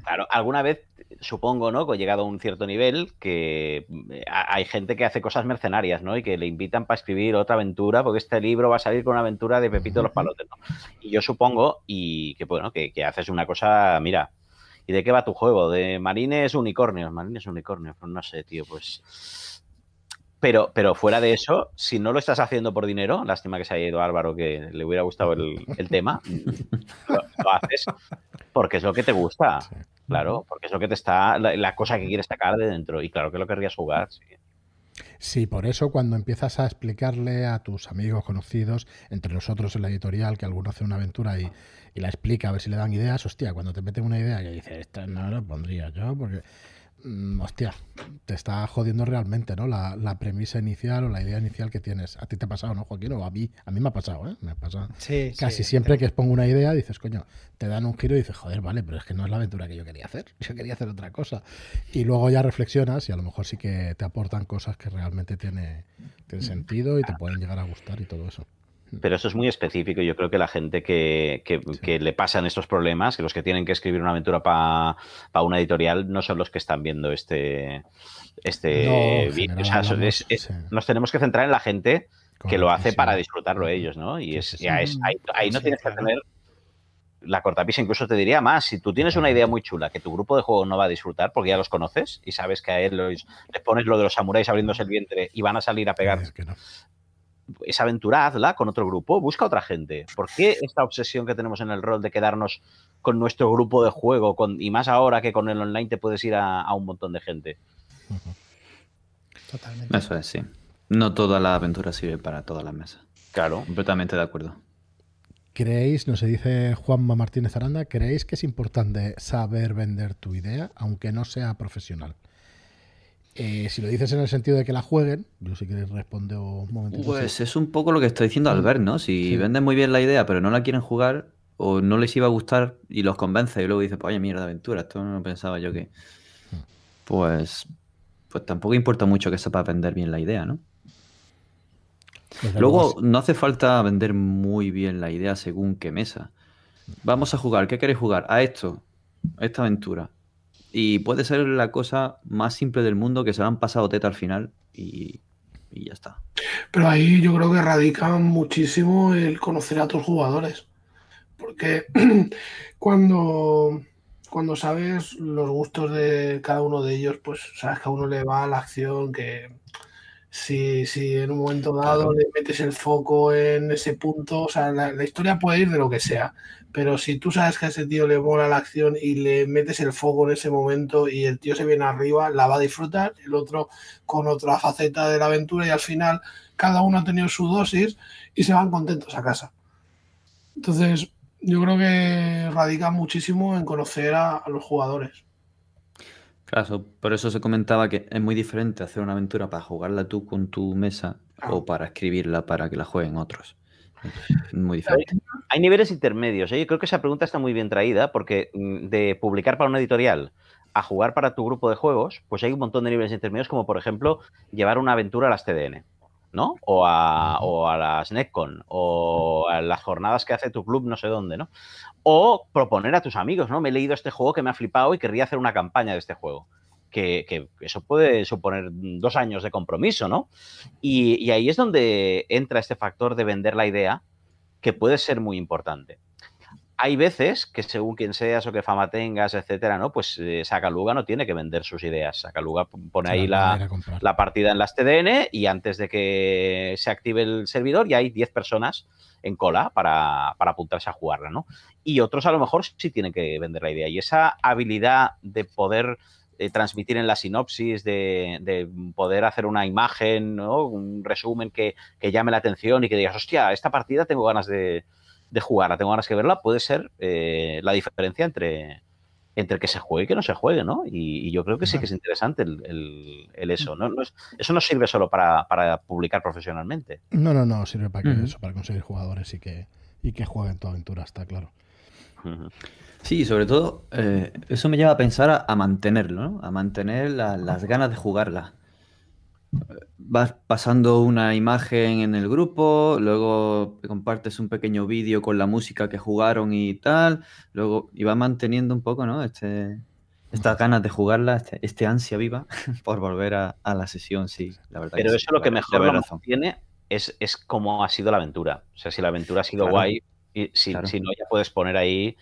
S2: Claro, alguna vez supongo, ¿no? Que he llegado a un cierto nivel que eh, hay gente que hace cosas mercenarias, ¿no? Y que le invitan para escribir otra aventura, porque este libro va a salir con una aventura de Pepito de los Palotes, ¿no? Y yo supongo, y que bueno, que, que haces una cosa, mira, ¿y de qué va tu juego? De marines unicornios, marines unicornios, pues no sé, tío, pues pero, pero fuera de eso, si no lo estás haciendo por dinero, lástima que se haya ido Álvaro, que le hubiera gustado el, tema, lo, haces porque es lo que te gusta, claro, porque es lo que te está, la, cosa que quieres sacar de dentro, y claro que lo querrías jugar, sí.
S1: Sí, por eso cuando empiezas a explicarle a tus amigos, conocidos, entre nosotros en la editorial, que alguno hace una aventura y, y la explica a ver si le dan ideas, hostia, cuando te meten una idea que dices, esta no lo pondría yo, porque hostia, te está jodiendo realmente, ¿no? La, premisa inicial o la idea inicial que tienes. A ti te ha pasado, ¿no, Joaquín? O a mí, a mí me ha pasado, ¿eh? Me ha pasado. Casi siempre que expongo una idea dices, coño, te dan un giro y dices, joder, vale, pero es que no es la aventura que yo quería hacer. Yo quería hacer otra cosa. Y luego ya reflexionas y a lo mejor sí que te aportan cosas que realmente tiene, tiene sentido y te pueden llegar a gustar y todo eso.
S2: Pero eso es muy específico. Yo creo que la gente que, que, le pasan estos problemas, que los que tienen que escribir una aventura para una editorial, no son los que están viendo este, este vídeo. Nos tenemos que centrar en la gente que lo hace para disfrutarlo ellos, ¿no? Y, es, ahí, no tienes que tener la cortapisa. Incluso te diría más, si tú tienes una idea muy chula que tu grupo de juego no va a disfrutar porque ya los conoces y sabes que a él les pones lo de los samuráis abriéndose el vientre y van a salir a pegar aventura hazla con otro grupo, busca otra gente. ¿Por qué esta obsesión que tenemos en el rol de quedarnos con nuestro grupo de juego? Con, y más ahora que con el online te puedes ir a, un montón de gente.
S3: Totalmente. Eso es, sí. No toda la aventura sirve para todas las mesas.
S2: Claro.
S3: Completamente de acuerdo.
S1: ¿Creéis, nos dice Juanma Martínez Aranda, creéis que es importante saber vender tu idea, aunque no sea profesional? Eh, si lo dices en el sentido de que la jueguen, yo si quieres responde un momentito.
S3: Pues es un poco lo que está diciendo Albert, ¿no? Si venden muy bien la idea, pero no la quieren jugar, o no les iba a gustar y los convence y luego dice, pues oye, mierda, aventura, esto no pensaba yo que. Pues, pues tampoco importa mucho que sepa vender bien la idea, ¿no? luego, no hace falta vender muy bien la idea según qué mesa. Vamos a jugar, ¿qué queréis jugar? A esto, a esta aventura. Y puede ser la cosa más simple del mundo que se lo han pasado teta al final y, ya está.
S5: Pero ahí yo creo que radica muchísimo el conocer a tus jugadores. Porque cuando, cuando sabes los gustos de cada uno de ellos, pues sabes que a uno le va la acción, que si, si en un momento dado le metes el foco en ese punto, o sea, la, historia puede ir de lo que sea, pero si tú sabes que a ese tío le mola la acción y le metes el foco en ese momento y el tío se viene arriba, la va a disfrutar, el otro con otra faceta de la aventura y al final cada uno ha tenido su dosis y se van contentos a casa. Entonces, yo creo que radica muchísimo en conocer a los jugadores.
S3: Claro, por eso se comentaba que es muy diferente hacer una aventura para jugarla tú con tu mesa o para escribirla para que la jueguen otros. Muy diferente.
S2: Hay, niveles intermedios. ¿eh? Yo creo que esa pregunta está muy bien traída porque mm, de publicar para una editorial a jugar para tu grupo de juegos, pues hay un montón de niveles intermedios, como por ejemplo llevar una aventura a las TDN. ¿No? O a, o a las NetCon, o a las jornadas que hace tu club no sé dónde, ¿no? O proponer a tus amigos, ¿no? Me he leído este juego que me ha flipado y querría hacer una campaña de este juego. Que, eso puede suponer dos años de compromiso, ¿no? Y, y ahí es donde entra este factor de vender la idea, que puede ser muy importante hay veces que según quien seas o qué fama tengas, etcétera, ¿no? Pues eh, Sacaluga no tiene que vender sus ideas. Sacaluga pone ahí la, partida en las TDN y antes de que se active el servidor ya hay 10 personas en cola para, apuntarse a jugarla, ¿no? Y otros a lo mejor sí tienen que vender la idea. Y esa habilidad de poder eh, transmitir en la sinopsis, de, poder hacer una imagen, ¿no? Un resumen que, que llame la atención y que digas, hostia, esta partida tengo ganas de, de jugarla, tengo ganas que verla, puede ser eh, la diferencia entre, entre que se juegue y que no se juegue, ¿no? Y, yo creo que sí que es interesante el, eso, ¿no? eso no sirve solo para, publicar profesionalmente.
S1: No, no, no, sirve para que eso, para conseguir jugadores y que, y que jueguen tu aventura, está claro.
S3: Sí, sobre todo, eh, eso me lleva a pensar a, mantenerlo, ¿no? A mantener las ganas de jugarla. Vas pasando una imagen en el grupo, luego compartes un pequeño vídeo con la música que jugaron y tal, luego y va manteniendo un poco, ¿no? Este, estas ganas de jugarla, este, este ansia viva por volver a, la sesión, sí, la verdad.
S2: Pero eso lo que mejor lo tiene es, es cómo ha sido la aventura. O sea, si la aventura ha sido guay, y si, si, no, ya puedes poner ahí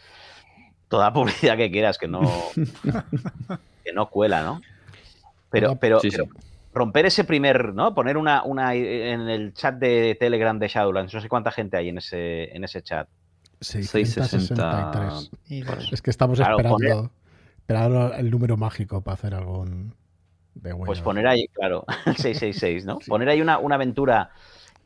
S2: toda publicidad que quieras, que no, que no cuela, ¿no? Pero, pero, romper ese primer, ¿no? Poner una, una en el chat de Telegram de Shadowlands, no sé cuánta gente hay en ese, en ese chat.
S1: 663. Es que estamos esperando, esperando, el número mágico para hacer algún
S2: de Pues poner ahí, claro, el 666, ¿no? Poner ahí una, una aventura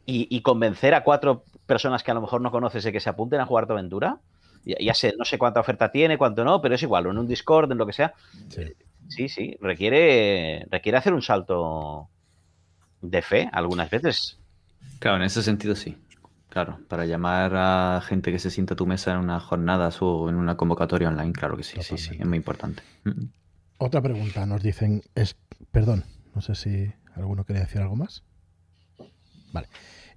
S2: y, convencer a cuatro personas que a lo mejor no conoces de que se apunten a jugar tu aventura. Ya, sé, no sé cuánta oferta tiene, cuánto no, pero es igual, en un Discord, en lo que sea. Sí, sí, requiere, requiere hacer un salto de fe algunas veces.
S3: Claro, en ese sentido sí. Claro, para llamar a gente que se sienta a tu mesa en una jornada o en una convocatoria online, claro que sí, sí, sí, es muy importante.
S1: Otra pregunta, nos dicen, es, perdón, no sé si alguno quería decir algo más. Vale.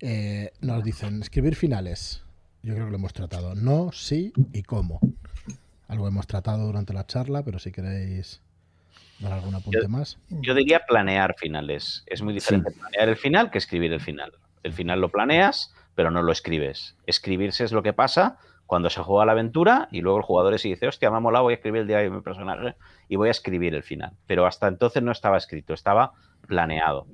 S1: Eh, nos dicen, escribir finales. Yo creo que lo hemos tratado. No, sí y cómo. Algo hemos tratado durante la charla, pero si queréis dar algún apunte más.
S2: Yo diría planear finales. Es muy diferente planear el final que escribir el final. El final lo planeas, pero no lo escribes. Escribirse es lo que pasa cuando se juega la aventura y luego el jugador se dice, hostia, me ha molado, voy a escribir el diario de mi personaje y voy a escribir el final. Pero hasta entonces no estaba escrito, estaba planeado.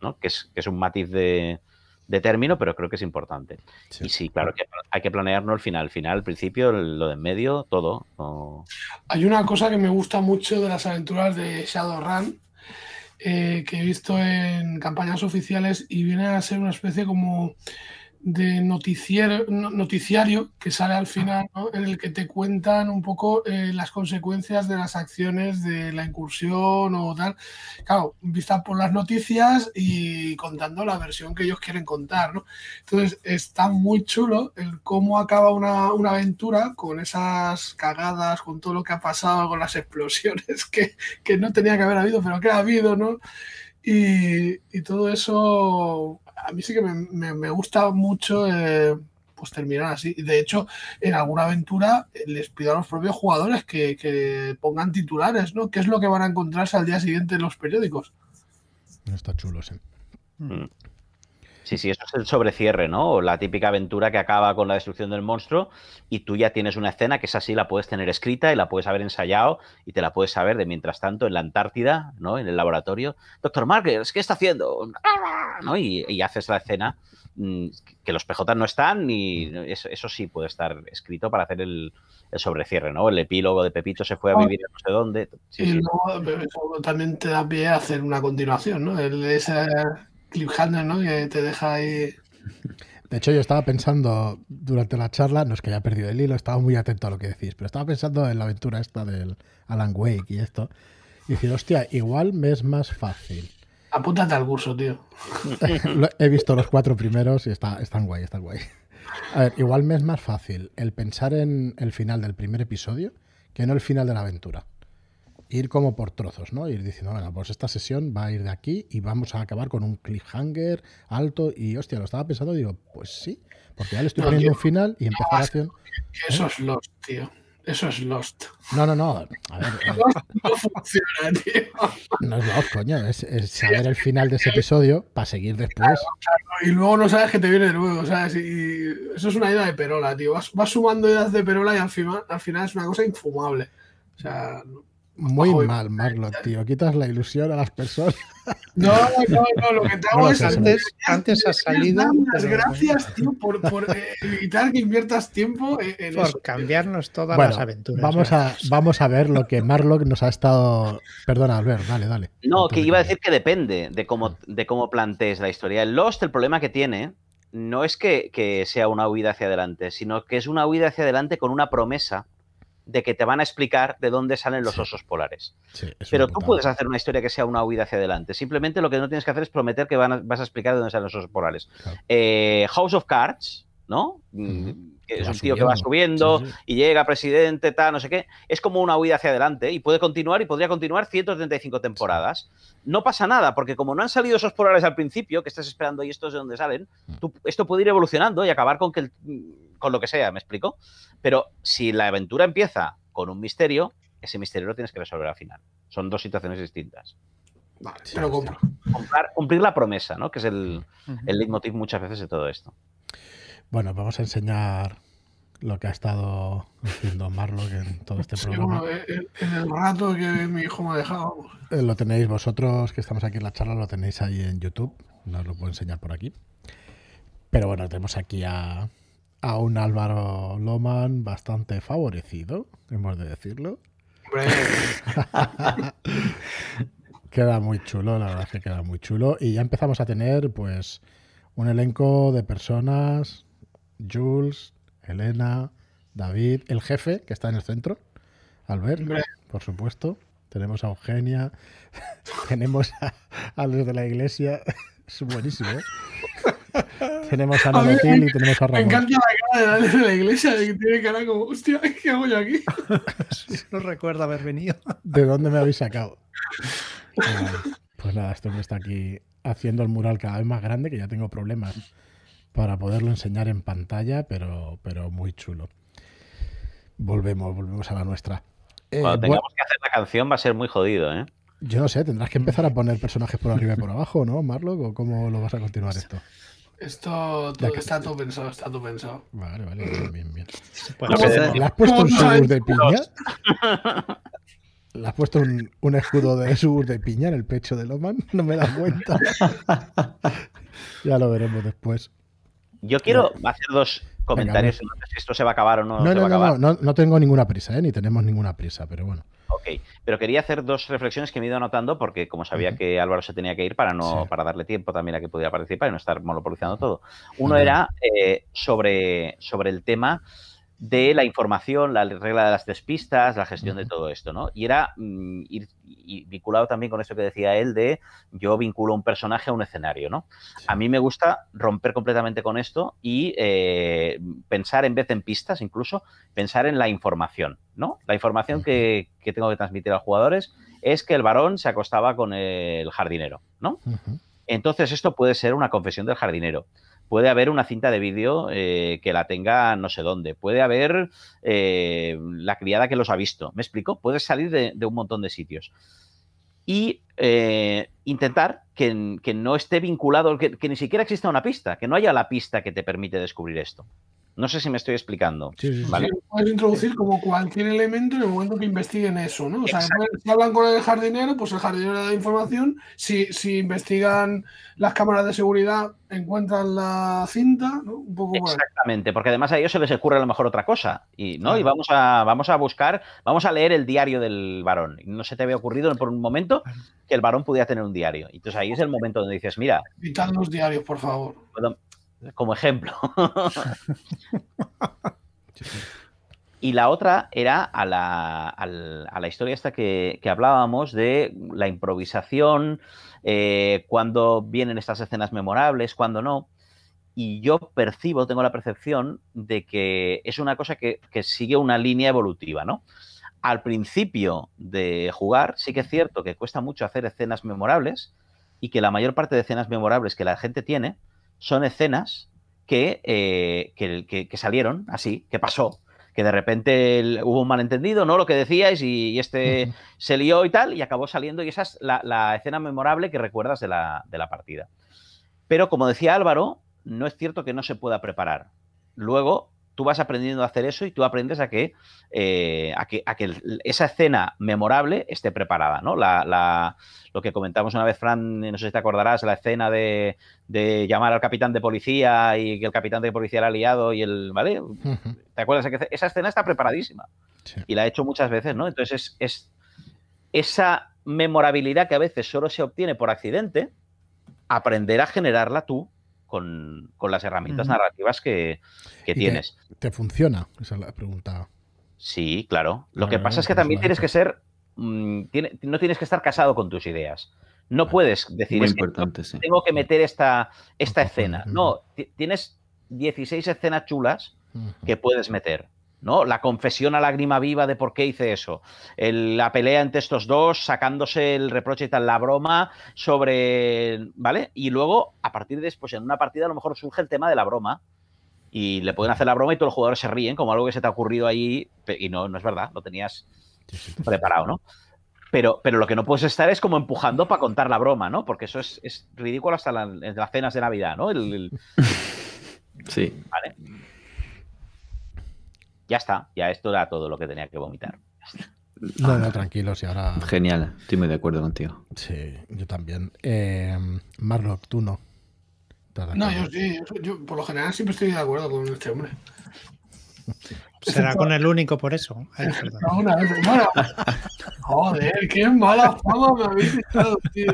S2: ¿no? Que, es, que es un matiz de, de término, pero creo que es importante. Y sí, claro que hay que planearnos el final, el final, el principio, lo de en medio, todo.
S5: Hay una cosa que me gusta mucho de las aventuras de Shadowrun, eh, que he visto en campañas oficiales y viene a ser una especie como de noticiero, noticiario que sale al final, en el que te cuentan un poco eh, las consecuencias de las acciones de la incursión o tal. Claro, vista por las noticias y contando la versión que ellos quieren contar. ¿no? Entonces, está muy chulo el cómo acaba una, una, aventura con esas cagadas, con todo lo que ha pasado, con las explosiones que, que no tenía que haber habido, pero que ha habido, ¿no? Y, y todo eso a mí sí que me, gusta mucho eh, pues terminar así. De hecho, en alguna aventura eh, les pido a los propios jugadores que, pongan titulares, ¿no? ¿Qué es lo que van a encontrarse al día siguiente en los periódicos?
S1: Está chulo, sí. Mm.
S2: Sí, sí, eso es el sobrecierre, ¿no? La típica aventura que acaba con la destrucción del monstruo y tú ya tienes una escena que es así, la puedes tener escrita y la puedes haber ensayado y te la puedes saber de mientras tanto en la Antártida, ¿no? En el laboratorio. Doctor Markers, ¿qué está haciendo? ¿No? Y, haces la escena mm, que los PJ no están y eso, sí puede estar escrito para hacer el, sobrecierre, ¿no? El epílogo de Pepito se fue a vivir no sé dónde.
S5: y luego también te da pie a hacer una continuación, ¿no? El, ese cliffhanger, ¿no? Que te deja ahí.
S1: De hecho, yo estaba pensando durante la charla, no es que haya perdido el hilo, estaba muy atento a lo que decís, pero estaba pensando en la aventura esta del Alan Wake y esto. Y decir, hostia, igual me es más fácil.
S5: Apúntate al curso, tío.
S1: He visto los cuatro primeros y está, están guay, están guay. A ver, igual me es más fácil el pensar en el final del primer episodio que no el final de la aventura ir como por trozos, ¿no? Ir diciendo, bueno, pues esta sesión va a ir de aquí y vamos a acabar con un cliffhanger alto y hostia, lo estaba pensando y digo, pues sí, porque ya le estoy poniendo un final y empezar la acción.
S5: Eso es Lost, tío. Eso es Lost.
S1: No, no, no. A ver, no funciona, tío. No es Lost, coño. Es, saber el final de ese episodio para seguir después.
S5: Y luego no sabes que te viene luego, ¿sabes? Y eso es una idea de perola, tío. Vas, vas sumando ideas de perola y al final, al final es una cosa infumable. O sea,
S1: muy mal, Marlon, tío. Quitas la ilusión a las personas.
S5: No, no, no. Lo que te hago es
S6: antes, antes ha salido.
S5: Las gracias, tío, por, por eh, evitar que inviertas tiempo en,
S6: por cambiarnos todas las aventuras.
S1: Vamos a, vamos a ver lo que Marlock nos ha estado. Perdona, Albert, dale, dale.
S2: No, que iba a decir que depende de cómo, de cómo plantees la historia. El Lost, el problema que tiene no es que, que sea una huida hacia adelante, sino que es una huida hacia adelante con una promesa de que te van a explicar de dónde salen los osos polares. Pero tú puedes hacer una historia que sea una huida hacia adelante. Simplemente lo que no tienes que hacer es prometer que vas a explicar de dónde salen los osos polares. Eh, House of Cards, ¿no? Mm, que es un tío que va subiendo y llega presidente, tal, no sé qué. Es como una huida hacia adelante y puede continuar y podría continuar 135 temporadas. No pasa nada, porque como no han salido esos polares al principio, que estás esperando y estos de dónde salen, mm. esto puede ir evolucionando y acabar con, que con lo que sea, ¿me explico? Pero si la aventura empieza con un misterio, ese misterio lo tienes que resolver al final. Son dos situaciones distintas.
S5: Vale, pero compro.
S2: Cumplir, la promesa, ¿no? Que es el, el leitmotiv muchas veces de todo esto.
S1: Bueno, vamos a enseñar lo que ha estado haciendo Marlock en todo este programa.
S5: en el rato que mi hijo me ha dejado.
S1: Eh, lo tenéis vosotros, que estamos aquí en la charla, lo tenéis ahí en YouTube. No os lo puedo enseñar por aquí. Pero bueno, tenemos aquí a, a un Álvaro Loman bastante favorecido, hemos de decirlo. queda muy chulo, la verdad es que queda muy chulo. Y ya empezamos a tener, pues, un elenco de personas Jules, Elena, David, el jefe que está en el centro, Albert, por supuesto. Tenemos a Eugenia, tenemos a, los de la iglesia, es buenísimo, ¿eh? Tenemos a Nanotil y tenemos a Ramón.
S5: Me encanta la cara de la iglesia, que tiene cara como, hostia, ¿qué hago yo aquí?
S6: no recuerdo haber venido.
S1: ¿De dónde me habéis sacado? pues nada, esto me está aquí haciendo el mural cada vez más grande, que ya tengo problemas para poderlo enseñar en pantalla, pero, pero muy chulo. Volvemos, volvemos a la nuestra.
S2: Eh, Cuando tengamos que hacer la canción va a ser muy jodido, ¿eh?
S1: Yo no sé, tendrás que empezar a poner personajes por arriba y por abajo, ¿no, Marlock? ¿O cómo lo vas a continuar esto?
S5: Esto está todo pensado, está todo pensado.
S1: Vale, vale, bien, bien, bien. ¿Le has puesto un subur de piña? ¿Le has puesto un, un escudo de subur de piña en el pecho de Loman? No me das cuenta. ya lo veremos después.
S2: Yo quiero hacer dos comentarios. si esto se va a acabar o no.
S1: No,
S2: se va
S1: a acabar. no, no, tengo ninguna prisa, ¿eh? ni tenemos ninguna prisa, pero bueno.
S2: Ok, pero quería hacer dos reflexiones que me he ido anotando porque como sabía que Álvaro se tenía que ir para no para darle tiempo también a que pudiera participar y no estar monopolizando todo. Uno era eh, sobre, sobre el tema de la información, la regla de las tres pistas, la gestión de todo esto, ¿no? Y era mm, ir, vinculado también con esto que decía él de yo vinculo un personaje a un escenario, ¿no? A mí me gusta romper completamente con esto y eh, pensar en vez en pistas, incluso pensar en la información, ¿no? La información que, tengo que transmitir a los jugadores es que el varón se acostaba con el jardinero, ¿no? Entonces esto puede ser una confesión del jardinero puede haber una cinta de vídeo eh, que la tenga no sé dónde, puede haber eh, la criada que los ha visto, ¿me explico? Puede salir de, un montón de sitios. Y eh, intentar que, no esté vinculado, que, ni siquiera exista una pista, que no haya la pista que te permite descubrir esto. No sé si me estoy explicando.
S5: Sí, puedes introducir como cualquier elemento en el momento que investiguen eso, ¿no? O sea, si hablan con el jardinero, pues el jardinero da información. Si, si investigan las cámaras de seguridad, encuentran la cinta, ¿no? Un poco
S2: Exactamente, porque además a ellos se les ocurre a lo mejor otra cosa. Y, ¿no? y vamos, a, vamos a buscar, vamos a leer el diario del varón. no se te había ocurrido por un momento que el varón pudiera tener un diario. Entonces ahí es el momento donde dices, mira.
S5: Quitad los diarios, por favor
S2: como ejemplo. y la otra era a la, a la, historia esta que, hablábamos de la improvisación, eh, cuando vienen estas escenas memorables, cuando no. Y yo percibo, tengo la percepción de que es una cosa que, que sigue una línea evolutiva, ¿no? Al principio de jugar, sí que es cierto que cuesta mucho hacer escenas memorables y que la mayor parte de escenas memorables que la gente tiene son escenas eh, que, que, salieron así, que pasó, que de repente hubo un malentendido, ¿no? Lo que decíais y, este se lió y tal, y acabó saliendo, y esa es la, escena memorable que recuerdas de la, de la partida. Pero como decía Álvaro, no es cierto que no se pueda preparar. Luego, tú vas aprendiendo a hacer eso y tú aprendes a que, eh, a que, a que esa escena memorable esté preparada, ¿no? La, lo que comentamos una vez, Fran, no sé si te acordarás, la escena de, llamar al capitán de policía y que el capitán de policía era liado y el, ¿vale? ¿Te acuerdas? Que esa escena está preparadísima y la he hecho muchas veces, ¿no? Entonces es, esa memorabilidad que a veces solo se obtiene por accidente, aprender a generarla tú con, las herramientas narrativas que, tienes.
S1: Te, funciona? Esa es la pregunta.
S2: Sí, claro. Lo que pasa es que también tienes que ser. Mm, no tienes que estar casado con tus ideas. No puedes decir es tengo que meter esta, esta escena. No, tienes 16 escenas chulas que puedes meter. ¿No? La confesión a lágrima viva de por qué hice eso. la pelea entre estos dos, sacándose el reproche y tal, la broma sobre. ¿Vale? Y luego, a partir de después, en una partida, a lo mejor surge el tema de la broma. Y le pueden hacer la broma y todos los jugadores se ríen, como algo que se te ha ocurrido ahí. Y no, no es verdad, lo tenías preparado, ¿no? Pero, pero lo que no puedes estar es como empujando para contar la broma, ¿no? Porque eso es, ridículo hasta en las cenas de Navidad, ¿no?
S3: Sí.
S2: Vale ya está, ya esto era todo lo que tenía que vomitar.
S1: No, no, tranquilo, si ahora.
S3: Genial, estoy muy de acuerdo contigo.
S1: Sí, yo también. Eh, Marlock, tú no.
S5: No, yo sí, yo, por lo general siempre estoy de acuerdo con este hombre.
S6: Será con el único por eso.
S5: bueno, joder, qué mala fama me habéis echado, tío.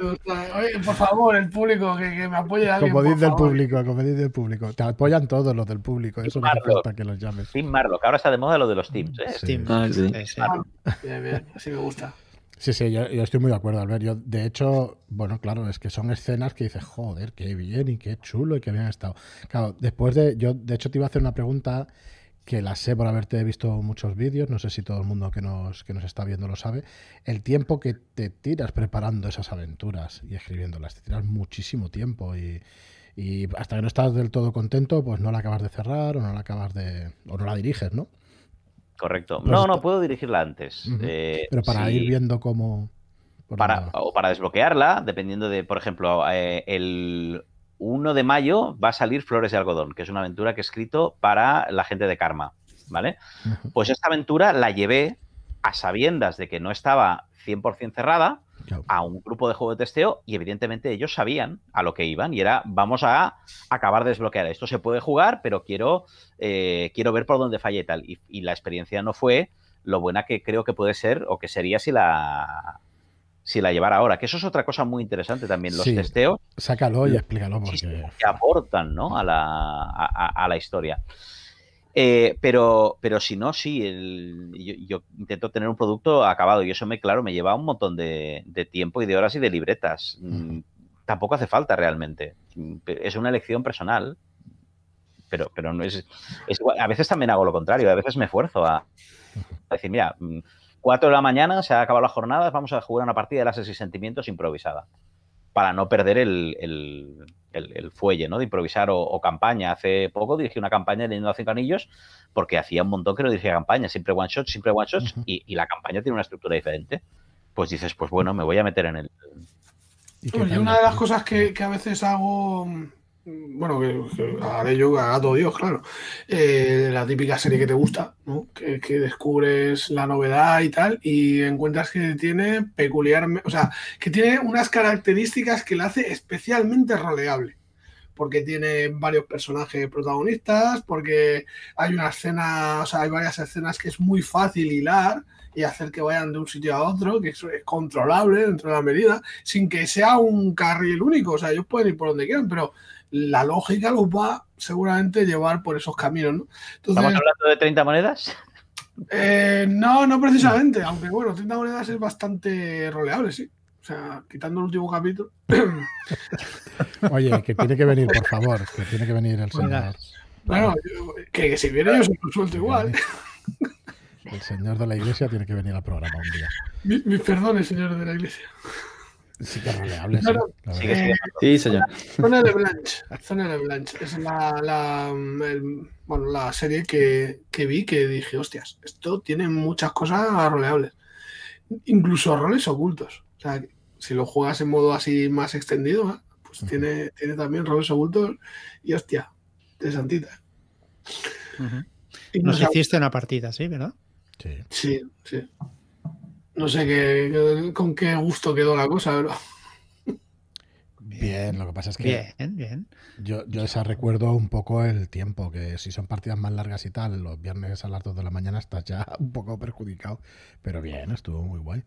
S5: oye, por favor, el público, que, me apoye alguien.
S1: Como dice el público, como dice el público. Te apoyan todos los del público. Eso no falta que los llames.
S2: Team Marlock, ahora está de moda lo de los teams. ¿eh?
S6: Team. Ah, sí. Sí,
S5: bien, bien, así me gusta.
S1: Sí, sí, yo, estoy muy de acuerdo, Albert. Yo, de hecho, bueno, claro, es que son escenas que dices, joder, qué bien y qué chulo y qué bien estado. Claro, después de. Yo, de hecho, te iba a hacer una pregunta que la sé por haberte visto muchos vídeos, no sé si todo el mundo que nos, que nos está viendo lo sabe, el tiempo que te tiras preparando esas aventuras y escribiéndolas, te tiras muchísimo tiempo y, hasta que no estás del todo contento, pues no la acabas de cerrar o no la acabas de... o no la diriges, ¿no?
S2: Correcto. Pues no, no, puedo dirigirla antes.
S1: Eh, Pero para ir viendo cómo...
S2: Para, o para desbloquearla, dependiendo de, por ejemplo, eh, el 1 de mayo va a salir Flores de Algodón, que es una aventura que he escrito para la gente de Karma, ¿vale? Pues esta aventura la llevé a sabiendas de que no estaba 100% cerrada a un grupo de juego de testeo y evidentemente ellos sabían a lo que iban y era vamos a acabar de desbloquear. Esto se puede jugar pero quiero eh, quiero ver por dónde falla y tal y la experiencia no fue lo buena que creo que puede ser o que sería si la si la llevara ahora, que eso es otra cosa muy interesante también, los testeos.
S1: Sácalo y explícalo porque...
S2: Que aportan ¿no? a, la, a, la historia. Eh, pero, pero si no, sí, yo, intento tener un producto acabado y eso me, claro, me lleva un montón de, tiempo y de horas y de libretas. Mm, tampoco hace falta realmente. Es una elección personal, pero, pero no es, es A veces también hago lo contrario, a veces me esfuerzo a, a decir, mira, mm, 4 de la mañana, se ha acabado la jornada, vamos a jugar una partida de las y sentimientos improvisada. Para no perder el, fuelle ¿no? de improvisar o, campaña. Hace poco dirigí una campaña leyendo a cinco anillos porque hacía un montón que no dirigía campaña, siempre one shot, siempre one shot, y, la campaña tiene una estructura diferente. Pues dices, pues bueno, me voy a meter en el.
S5: Y, una de las cosas que, que a veces hago bueno, que, haré yo a todo Dios, claro. Eh, la típica serie que te gusta, ¿no? Que, descubres la novedad y tal, y encuentras que tiene peculiar, o sea, que tiene unas características que la hace especialmente roleable. Porque tiene varios personajes protagonistas, porque hay una escena, o sea, hay varias escenas que es muy fácil hilar y hacer que vayan de un sitio a otro, que es controlable dentro de la medida, sin que sea un carril único. O sea, ellos pueden ir por donde quieran, pero la lógica los va seguramente llevar por esos caminos, ¿no?
S2: ¿Estamos hablando de 30 monedas?
S5: Eh, no, no precisamente, aunque bueno, 30 monedas es bastante roleable, sí. O sea, quitando el último capítulo.
S1: Oye, que tiene que venir, por favor, que tiene que venir el señor.
S5: Bueno, que, si viene yo se lo suelto igual.
S1: El señor de la iglesia tiene que venir al programa un día.
S5: Mis perdones, señor de la iglesia.
S1: Sí, que roleable.
S3: sí, señor.
S5: Zona de Blanche. Zona de Blanche. Es la, la, bueno, la serie que, que, vi que dije, hostias, esto tiene muchas cosas roleables. Incluso roles ocultos. O sea, si lo juegas en modo así más extendido, ¿eh? pues tiene, tiene también roles ocultos y hostia, interesantita.
S6: Nos hiciste una partida, ¿sí? ¿Verdad?
S1: Sí.
S5: Sí, sí. No sé qué, con qué gusto quedó la cosa, pero...
S1: Bien, lo que pasa es que.
S6: Bien, bien.
S1: Yo, yo esa recuerdo un poco el tiempo, que si son partidas más largas y tal, los viernes a las 2 de la mañana estás ya un poco perjudicado. Pero bien, estuvo muy guay.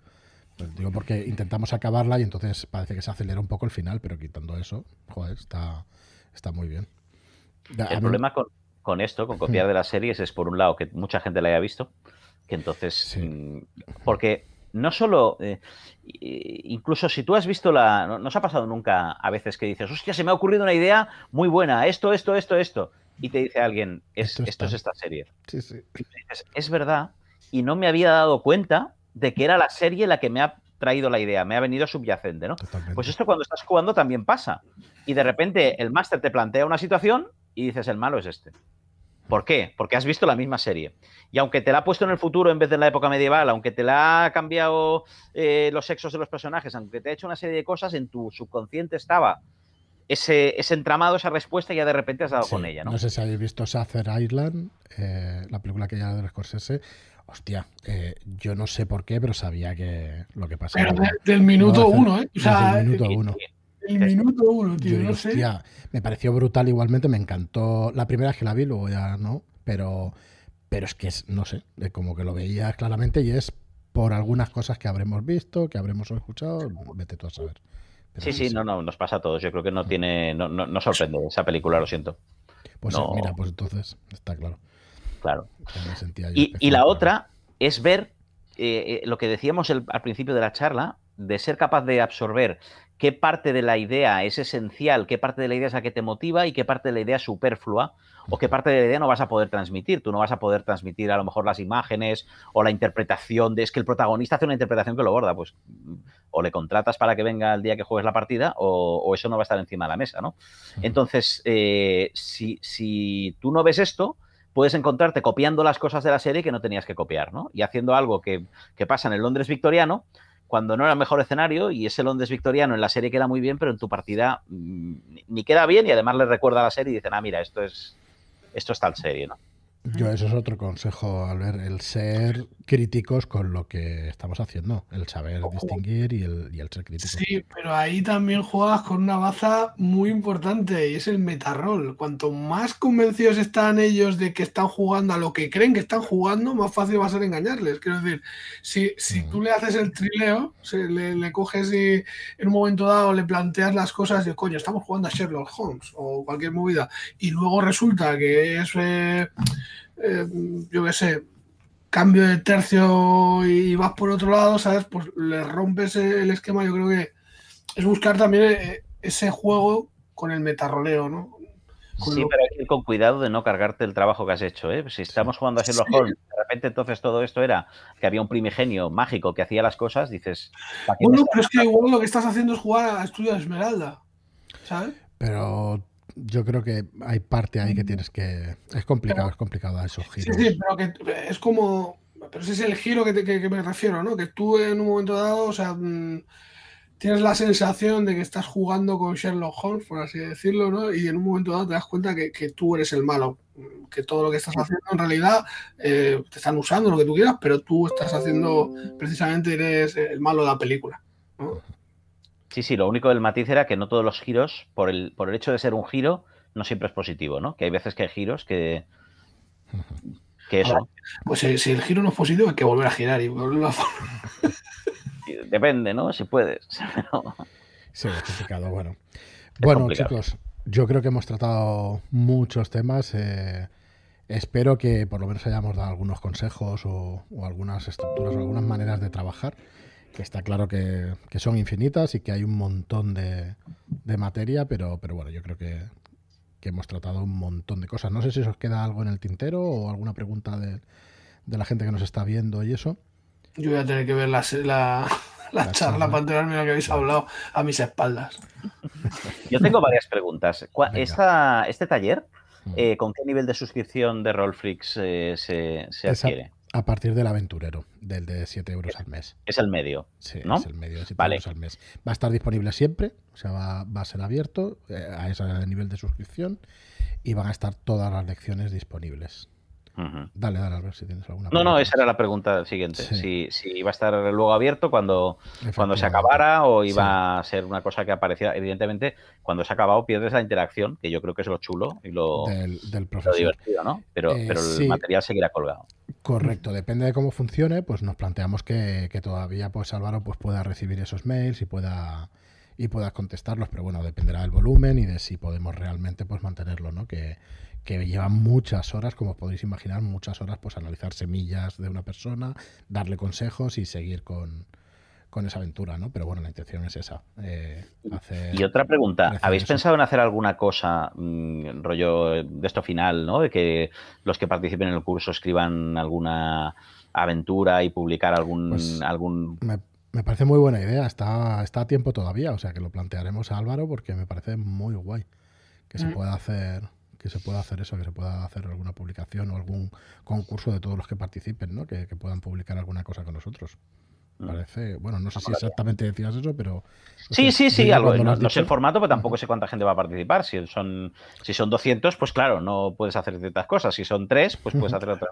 S1: Pues digo porque intentamos acabarla y entonces parece que se acelera un poco el final, pero quitando eso, joder, está, está muy bien.
S2: El problema con, esto, con copiar hmm. de las series, es por un lado que mucha gente la haya visto, que entonces. Mm, porque no solo, eh, incluso si tú has visto la, no, nos ha pasado nunca a veces que dices, hostia, se me ha ocurrido una idea muy buena, esto, esto, esto, esto, y te dice alguien, es, esto, es esta serie. Sí, sí. dices, es verdad, y no me había dado cuenta de que era la serie la que me ha traído la idea, me ha venido subyacente, ¿no? Pues esto cuando estás jugando también pasa. Y de repente el máster te plantea una situación y dices, el malo es este. ¿Por qué? Porque has visto la misma serie. Y aunque te la ha puesto en el futuro en vez de en la época medieval, aunque te la ha cambiado eh, los sexos de los personajes, aunque te ha hecho una serie de cosas, en tu subconsciente estaba ese, entramado, esa respuesta, y ya de repente has dado con ella. ¿no?
S1: no sé si habéis visto Sather Island, eh, la película que ya de Scorsese. Hostia, eh, yo no sé por qué, pero sabía que lo que pasaba.
S5: Pero del minuto uno, ¿eh?
S1: O sea, el minuto uno.
S5: El minuto uno, tío, no sé.
S1: Me pareció brutal igualmente, me encantó. La primera vez que la vi, luego ya no, pero, pero es que es, no sé, como que lo veía claramente y es por algunas cosas que habremos visto, que habremos escuchado, vete tú a saber.
S2: sí, sí, no, no, nos pasa a todos. Yo creo que no tiene, no, no, sorprende esa película, lo siento.
S1: Pues mira, pues entonces está claro.
S2: Claro. Y, la otra es ver eh, eh, lo que decíamos al principio de la charla, de ser capaz de absorber qué parte de la idea es esencial, qué parte de la idea es la que te motiva y qué parte de la idea es superflua o qué parte de la idea no vas a poder transmitir. Tú no vas a poder transmitir a lo mejor las imágenes o la interpretación de es que el protagonista hace una interpretación que lo borda, pues o le contratas para que venga el día que juegues la partida o, eso no va a estar encima de la mesa, ¿no? Entonces, eh, si, si tú no ves esto, puedes encontrarte copiando las cosas de la serie que no tenías que copiar, ¿no? Y haciendo algo que, que pasa en el Londres victoriano, cuando no era el mejor escenario y ese Londres victoriano en la serie queda muy bien, pero en tu partida mm, ni queda bien y además le recuerda a la serie y dicen, ah, mira, esto es, esto es tal serie, ¿no?
S1: Yo eso es otro consejo, al ver el ser críticos con lo que estamos haciendo, el saber distinguir y el, y el ser crítico.
S5: Sí, pero ahí también juegas con una baza muy importante y es el metarrol. Cuanto más convencidos están ellos de que están jugando a lo que creen que están jugando, más fácil va a ser engañarles. Quiero decir, si, si tú le haces el trileo, le, le, coges y en un momento dado le planteas las cosas de coño, estamos jugando a Sherlock Holmes o cualquier movida, y luego resulta que es. Eh, eh, yo qué sé, cambio de tercio y vas por otro lado, ¿sabes? Pues le rompes el esquema. Yo creo que es buscar también eh, ese juego con el metarroleo, ¿no?
S2: sí, pero hay que ir con cuidado de no cargarte el trabajo que has hecho. ¿eh? Si estamos jugando a Sherlock Holmes, de repente entonces todo esto era que había un primigenio mágico que hacía las cosas, dices.
S5: Bueno, pero es que igual lo que estás haciendo es jugar a Estudio de Esmeralda. ¿Sabes?
S1: Pero yo creo que hay parte ahí que tienes que. Es complicado, es complicado esos giros.
S5: Sí, sí, pero que es como. Pero ese es el giro que, que, me refiero, ¿no? Que tú en un momento dado, o sea, mm, tienes la sensación de que estás jugando con Sherlock Holmes, por así decirlo, ¿no? Y en un momento dado te das cuenta que, que tú eres el malo, que todo lo que estás haciendo en realidad eh, te están usando lo que tú quieras, pero tú estás haciendo, precisamente eres el malo de la película, ¿no?
S2: Sí, sí, lo único del matiz era que no todos los giros, por el, por el hecho de ser un giro, no siempre es positivo, ¿no? Que hay veces que hay giros que. que eso.
S5: pues si, el giro no es positivo, hay que volver a girar y volver a.
S2: Depende, ¿no? Si puedes.
S1: sí, es complicado. Bueno, bueno chicos, yo creo que hemos tratado muchos temas. Eh, espero que por lo menos hayamos dado algunos consejos o, o algunas estructuras o algunas maneras de trabajar que está claro que, son infinitas y que hay un montón de, materia, pero, pero bueno, yo creo que, hemos tratado un montón de cosas. No sé si os queda algo en el tintero o alguna pregunta de, la gente que nos está viendo y eso.
S5: Yo voy a tener que ver la, la, charla para enterarme de lo que habéis hablado a mis espaldas.
S2: Yo tengo varias preguntas. ¿Este taller, mm. eh, con qué nivel de suscripción de Rollflix eh, se, se adquiere?
S1: A partir del aventurero, del de 7 euros al mes.
S2: Es el medio.
S1: Sí, es el medio de 7 euros al mes. Va a estar disponible siempre, o sea, va, a ser abierto eh, a ese nivel de suscripción y van a estar todas las lecciones disponibles. Dale, dale, a ver si tienes alguna.
S2: No, no, esa era la pregunta siguiente. Si, si, iba a estar luego abierto cuando, cuando se acabara o iba a ser una cosa que apareciera. Evidentemente, cuando se ha acabado pierdes la interacción, que yo creo que es lo chulo y lo,
S1: del,
S2: divertido, ¿no? Pero, eh, pero el material seguirá colgado.
S1: Correcto, depende de cómo funcione, pues nos planteamos que, todavía pues Álvaro pues pueda recibir esos mails y pueda y pueda contestarlos, pero bueno, dependerá del volumen y de si podemos realmente pues mantenerlo, ¿no? Que, que lleva muchas horas, como podéis imaginar, muchas horas pues analizar semillas de una persona, darle consejos y seguir con, con esa aventura, ¿no? Pero bueno, la intención es esa. Eh,
S2: y otra pregunta, ¿habéis pensado en hacer alguna cosa, mm, rollo de esto final, ¿no? De que los que participen en el curso escriban alguna aventura y publicar algún... Pues algún...
S1: Me, parece muy buena idea, está, está a tiempo todavía, o sea que lo plantearemos a Álvaro porque me parece muy guay que se mm. pueda hacer que se pueda hacer eso, que se pueda hacer alguna publicación o algún concurso de todos los que participen, ¿no? que puedan publicar alguna cosa con nosotros. Mm. Parece, bueno, no sé si exactamente decías eso, pero.
S2: Sí, sí, sí, algo. No, sé el formato, pero tampoco sé cuánta gente va a participar. Si son, si son 200, pues claro, no puedes hacer ciertas cosas. Si son 3, pues puedes hacer otra.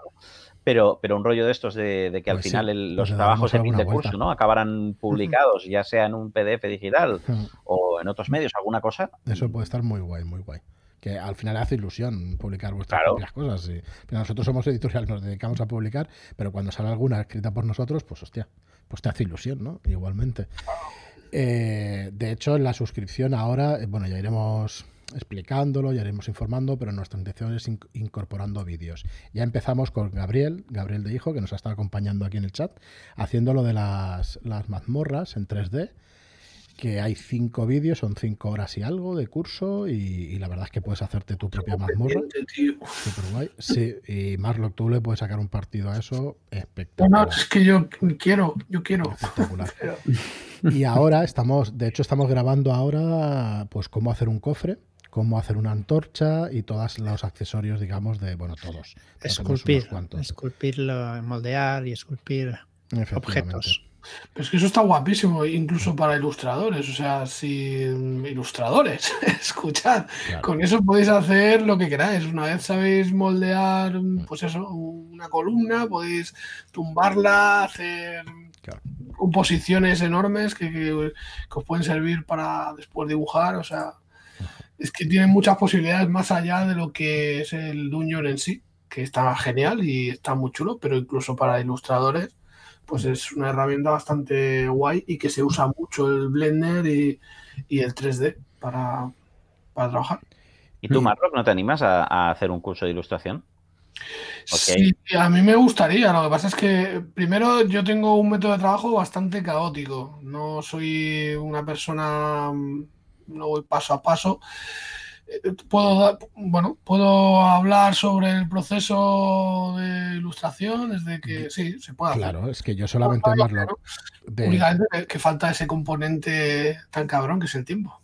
S2: Pero, pero un rollo de estos de, que al pues final los pues trabajos de fin de curso ¿no? acabarán publicados, ya sea en un PDF digital o en otros medios, alguna cosa.
S1: Eso puede estar muy guay, muy guay que al final hace ilusión publicar vuestras propias cosas. nosotros somos editoriales, nos dedicamos a publicar, pero cuando sale alguna escrita por nosotros, pues hostia, pues te hace ilusión, ¿no? Igualmente. Eh, de hecho, en la suscripción ahora, eh, bueno, ya iremos explicándolo, ya iremos informando, pero nuestra intención es incorporando vídeos. Ya empezamos con Gabriel, Gabriel de Hijo, que nos ha estado acompañando aquí en el chat, haciendo lo de las, las mazmorras en 3D que hay cinco vídeos, son cinco horas y algo de curso y, la verdad es que puedes hacerte tu propia mazmorra. Sí, y Marlock, tú le puedes sacar un partido a eso espectacular.
S5: No, es que yo quiero, yo quiero. Espectacular.
S1: y ahora estamos, de hecho estamos grabando ahora pues cómo hacer un cofre, cómo hacer una antorcha y todos los accesorios, digamos, de, bueno, todos.
S6: Esculpir, esculpir, moldear y esculpir objetos.
S5: Pero es que eso está guapísimo, incluso para ilustradores, o sea, si ilustradores, escuchad, con eso podéis hacer lo que queráis. Una vez sabéis moldear, pues eso, una columna, podéis tumbarla, hacer composiciones enormes que, os pueden servir para después dibujar, o sea, es que tiene muchas posibilidades más allá de lo que es el Dungeon en sí, que está genial y está muy chulo, pero incluso para ilustradores pues es una herramienta bastante guay y que se usa mucho el Blender y, el 3D para, trabajar.
S2: ¿Y tú, Marrock, no te animas a, hacer un curso de ilustración?
S5: Sí, a mí me gustaría. Lo que pasa es que, primero, yo tengo un método de trabajo bastante caótico. No soy una persona, no voy paso a paso puedo bueno puedo hablar sobre el proceso de ilustración desde que sí se puede
S1: claro es que yo solamente
S5: hablarlo únicamente que falta ese componente tan cabrón que es el tiempo.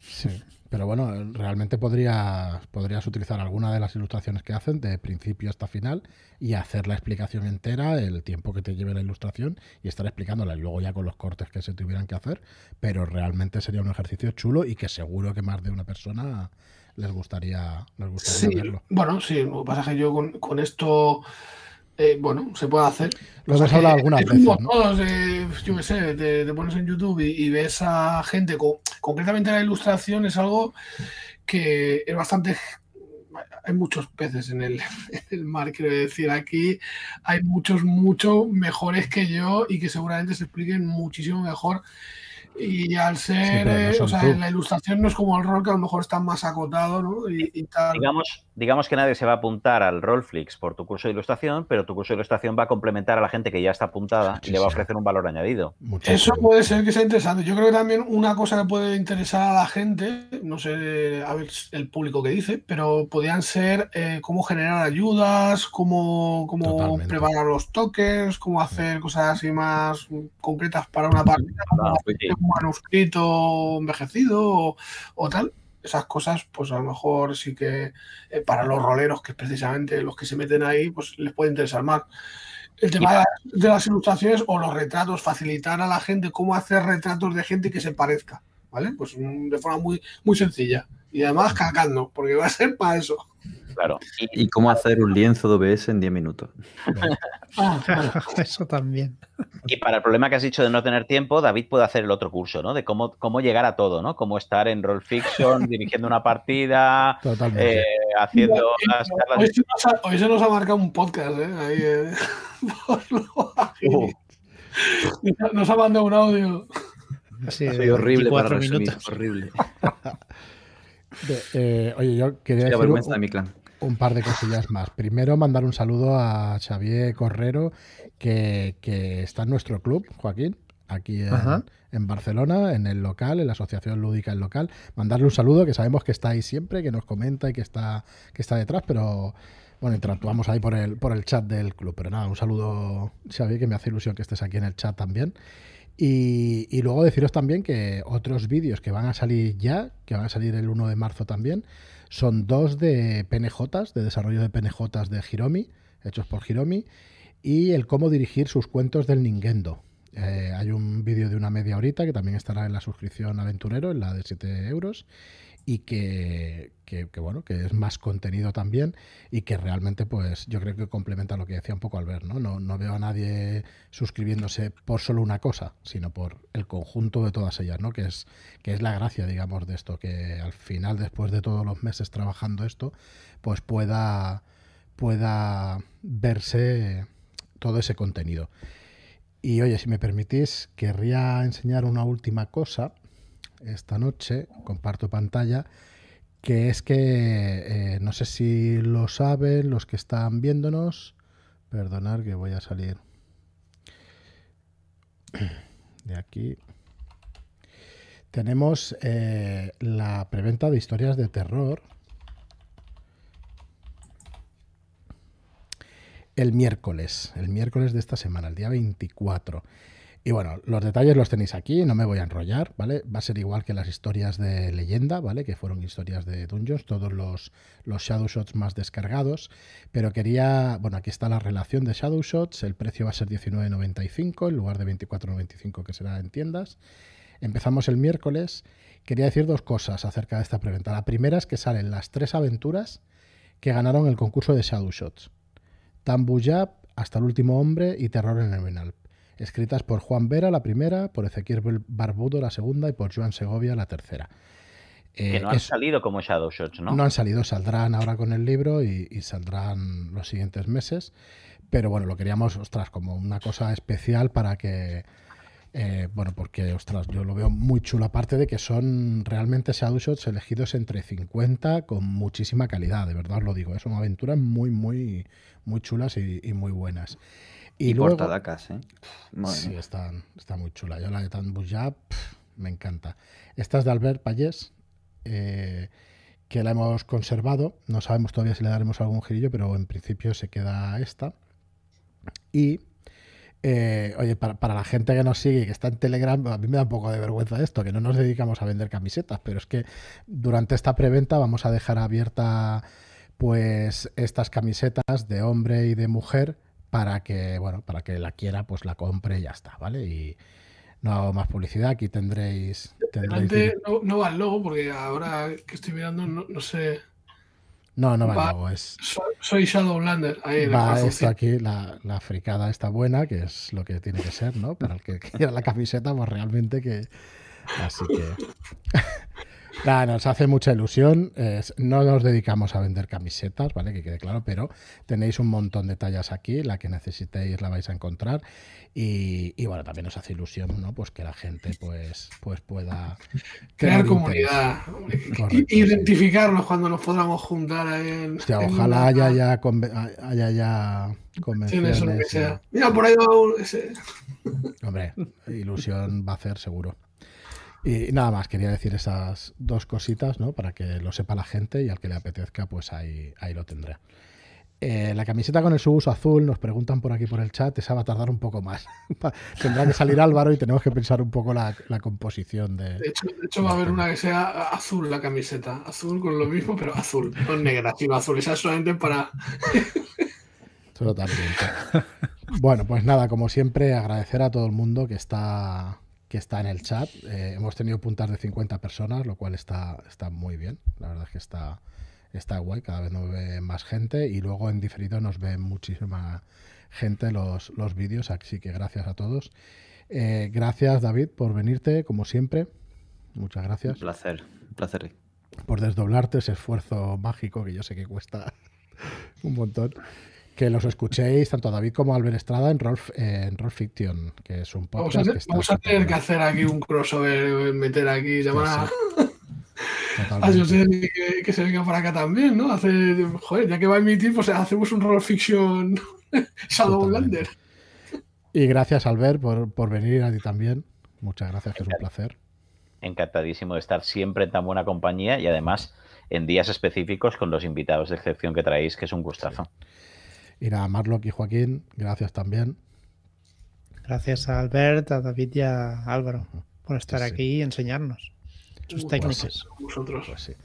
S1: Sí pero bueno, realmente podrías, podrías utilizar alguna de las ilustraciones que hacen de principio hasta final y hacer la explicación entera, el tiempo que te lleve la ilustración y estar explicándola y luego ya con los cortes que se tuvieran que hacer, pero realmente sería un ejercicio chulo y que seguro que más de una persona les gustaría, les gustaría verlo.
S5: Bueno, sí, lo que pasa es que yo con, con esto eh, bueno, se puede hacer.
S1: Lo hemos hablado algunas veces.
S5: yo qué sé, te, pones en YouTube y, ves a gente, concretamente la ilustración es algo que es bastante. Hay muchos peces en el, en el, mar, quiero decir. Aquí hay muchos, mucho mejores que yo y que seguramente se expliquen muchísimo mejor y al ser, eh, o sea, la ilustración no es como el rol que a lo mejor está más acotado, ¿no? Y, tal.
S2: Digamos, digamos que nadie se va a apuntar al Rollflix por tu curso de ilustración, pero tu curso de ilustración va a complementar a la gente que ya está apuntada y le va a ofrecer un valor añadido.
S5: Eso puede ser que sea interesante. Yo creo que también una cosa que puede interesar a la gente, no sé a ver el público que dice, pero podrían ser eh, cómo generar ayudas, cómo, cómo preparar los tokens, cómo hacer cosas así más concretas para una partida. Ah, pues manuscrito envejecido o, tal. Esas cosas, pues a lo mejor sí que eh, para los roleros, que es precisamente los que se meten ahí, pues les puede interesar más. El tema de las ilustraciones o los retratos, facilitar a la gente cómo hacer retratos de gente que se parezca, ¿vale? Pues mm, de forma muy, muy sencilla. Y además cagando, porque va a ser para eso.
S2: Claro.
S3: Y, cómo hacer un lienzo de OBS en 10 minutos.
S6: Eso también.
S2: Y para el problema que has dicho de no tener tiempo, David puede hacer el otro curso, ¿no? De cómo, cómo llegar a todo, ¿no? Cómo estar en Roll Fiction, dirigiendo una partida, eh, haciendo las
S5: Hoy se, nos ha, marcado un podcast, ¿eh? Ahí, eh. uh. Nos ha mandado un audio.
S3: Sí, horrible para resumir, horrible.
S1: Eh, oye, yo quería decir un, par de cosillas más. Primero, mandar un saludo a Xavier Correro, que, está en nuestro club, Joaquín. aquí en, Barcelona, en el local, en la Asociación Lúdica El Local. Mandarle un saludo, que sabemos que está ahí siempre, que nos comenta y que está, que está detrás, pero bueno, interactuamos ahí por el, por el chat del club. Pero nada, un saludo, Xavi, que me hace ilusión que estés aquí en el chat también. Y, y, luego deciros también que otros vídeos que van a salir ya, que van a salir el 1 de marzo también, son dos de PNJs, de desarrollo de PNJs de Hiromi, hechos por Hiromi, y el cómo dirigir sus cuentos del Nintendo. Eh, hay un vídeo de una media horita que también estará en la suscripción aventurero, en la de 7 euros, y que, bueno, que es más contenido también y que realmente pues yo creo que complementa lo que decía un poco Albert, ¿no? No, no veo a nadie suscribiéndose por solo una cosa, sino por el conjunto de todas ellas, ¿no? Que es, que es la gracia, digamos, de esto, que al final, después de todos los meses trabajando esto, pues pueda, pueda verse todo ese contenido. Y oye, si me permitís, querría enseñar una última cosa esta noche, comparto pantalla, que es que eh, no sé si lo saben los que están viéndonos. Perdonar que voy a salir de aquí. Tenemos eh, la preventa de historias de terror. El miércoles, el miércoles de esta semana, el día 24. Y bueno, los detalles los tenéis aquí, no me voy a enrollar, ¿vale? Va a ser igual que las historias de leyenda, ¿vale? Que fueron historias de Dungeons, todos los, los Shadow Shots más descargados. Pero quería, bueno, aquí está la relación de Shadow Shots, el precio va a ser 19.95 en lugar de 24.95 que será en tiendas. Empezamos el miércoles. Quería decir dos cosas acerca de esta preventa. La primera es que salen las tres aventuras que ganaron el concurso de Shadow Shots. Tambuyab, Hasta el último hombre y Terror en el Venal escritas por Juan Vera la primera, por Ezequiel Barbudo la segunda y por Joan Segovia la tercera.
S2: que no han salido como Shadow Shots, ¿no?
S1: No han salido, saldrán ahora con el libro y, saldrán los siguientes meses. Pero bueno, lo queríamos, ostras, como una cosa especial para que. Eh, bueno, porque, ostras, yo lo veo muy chulo, aparte de que son realmente Shadow Shots elegidos entre 50 con muchísima calidad, de verdad os lo digo. ¿eh? Son aventuras muy, muy, muy chulas y, y muy buenas.
S3: Y, luego, portadacas, ¿eh?
S1: sí, está, muy chula. Yo la de Tanbus ya me encanta. Esta es de Albert Payés, eh, que la hemos conservado. No sabemos todavía si le daremos algún girillo, pero en principio se queda esta. Y, eh, oye, para, la gente que nos sigue y que está en Telegram, a mí me da un poco de vergüenza esto, que no nos dedicamos a vender camisetas, pero es que durante esta preventa vamos a dejar abierta pues estas camisetas de hombre y de mujer para que, bueno, para que la quiera, pues la compre y ya está, ¿vale? Y no hago más publicidad, aquí tendréis... tendréis
S5: no, va el logo, porque ahora que estoy mirando, no, sé...
S1: No, no va, el logo, es...
S5: Soy, Shadowlander. Ahí
S1: va esto aquí, la, la fricada está buena, que es lo que tiene que ser, ¿no? Para el que quiera la camiseta, pues realmente que... Así que... nos hace mucha ilusión. no nos dedicamos a vender camisetas, ¿vale? Que quede claro, pero tenéis un montón de tallas aquí. La que necesitéis la vais a encontrar. Y, bueno, también nos hace ilusión, ¿no? Pues que la gente pues, pues pueda
S5: crear comunidad. Identificarnos cuando nos podamos juntar. En,
S1: ojalá haya, ya haya ya convenciones.
S5: Mira, por ahí va.
S1: Hombre, ilusión va a hacer seguro. Y nada más, quería decir esas dos cositas, ¿no? Para que lo sepa la gente y al que le apetezca, pues ahí, ahí lo tendrá. Eh, la camiseta con el subuso azul, nos preguntan por aquí por el chat, esa va a tardar un poco más. Tendrá que salir Álvaro y tenemos que pensar un poco la, composición de.
S5: De hecho, va a haber una que sea azul la camiseta, azul con lo mismo, pero azul, no negra, sino azul. Esa es solamente para.
S1: Totalmente. Bueno, pues nada, como siempre, agradecer a todo el mundo que está que está en el chat. Eh, hemos tenido puntas de 50 personas, lo cual está, está muy bien. La verdad es que está, está guay, cada vez nos ve más gente y luego en diferido nos ve muchísima gente los, los vídeos, así que gracias a todos. Eh, gracias David por venirte, como siempre. Muchas gracias. Un
S3: placer, un placer.
S1: Por desdoblarte ese esfuerzo mágico que yo sé que cuesta un montón que los escuchéis tanto David como Albert Estrada en Roll, en Roll Fiction, que es un
S5: podcast. Vamos a, tener que hacer aquí un crossover, meter aquí, llamar a. que, se venga para acá también, ¿no? Hacer, joder, ya que va a emitir, pues hacemos un Roll Fiction Shadowlander.
S1: Y gracias, Albert, por, por venir a ti también. Muchas gracias, que es un placer.
S2: Encantadísimo de estar siempre en tan buena compañía y además en días específicos con los invitados de excepción que traéis, que es un gustazo.
S1: Y nada, Marlock y Joaquín, gracias también.
S6: Gracias a Albert, a David y a Álvaro por estar aquí y enseñarnos sus técnicas.
S1: Pues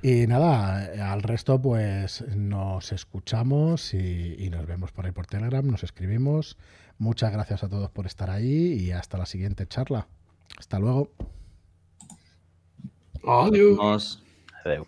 S1: y nada, al resto pues nos escuchamos y, nos vemos por ahí por Telegram, nos escribimos. Muchas gracias a todos por estar ahí y hasta la siguiente charla. Hasta luego.
S5: Adiós.
S2: Adiós.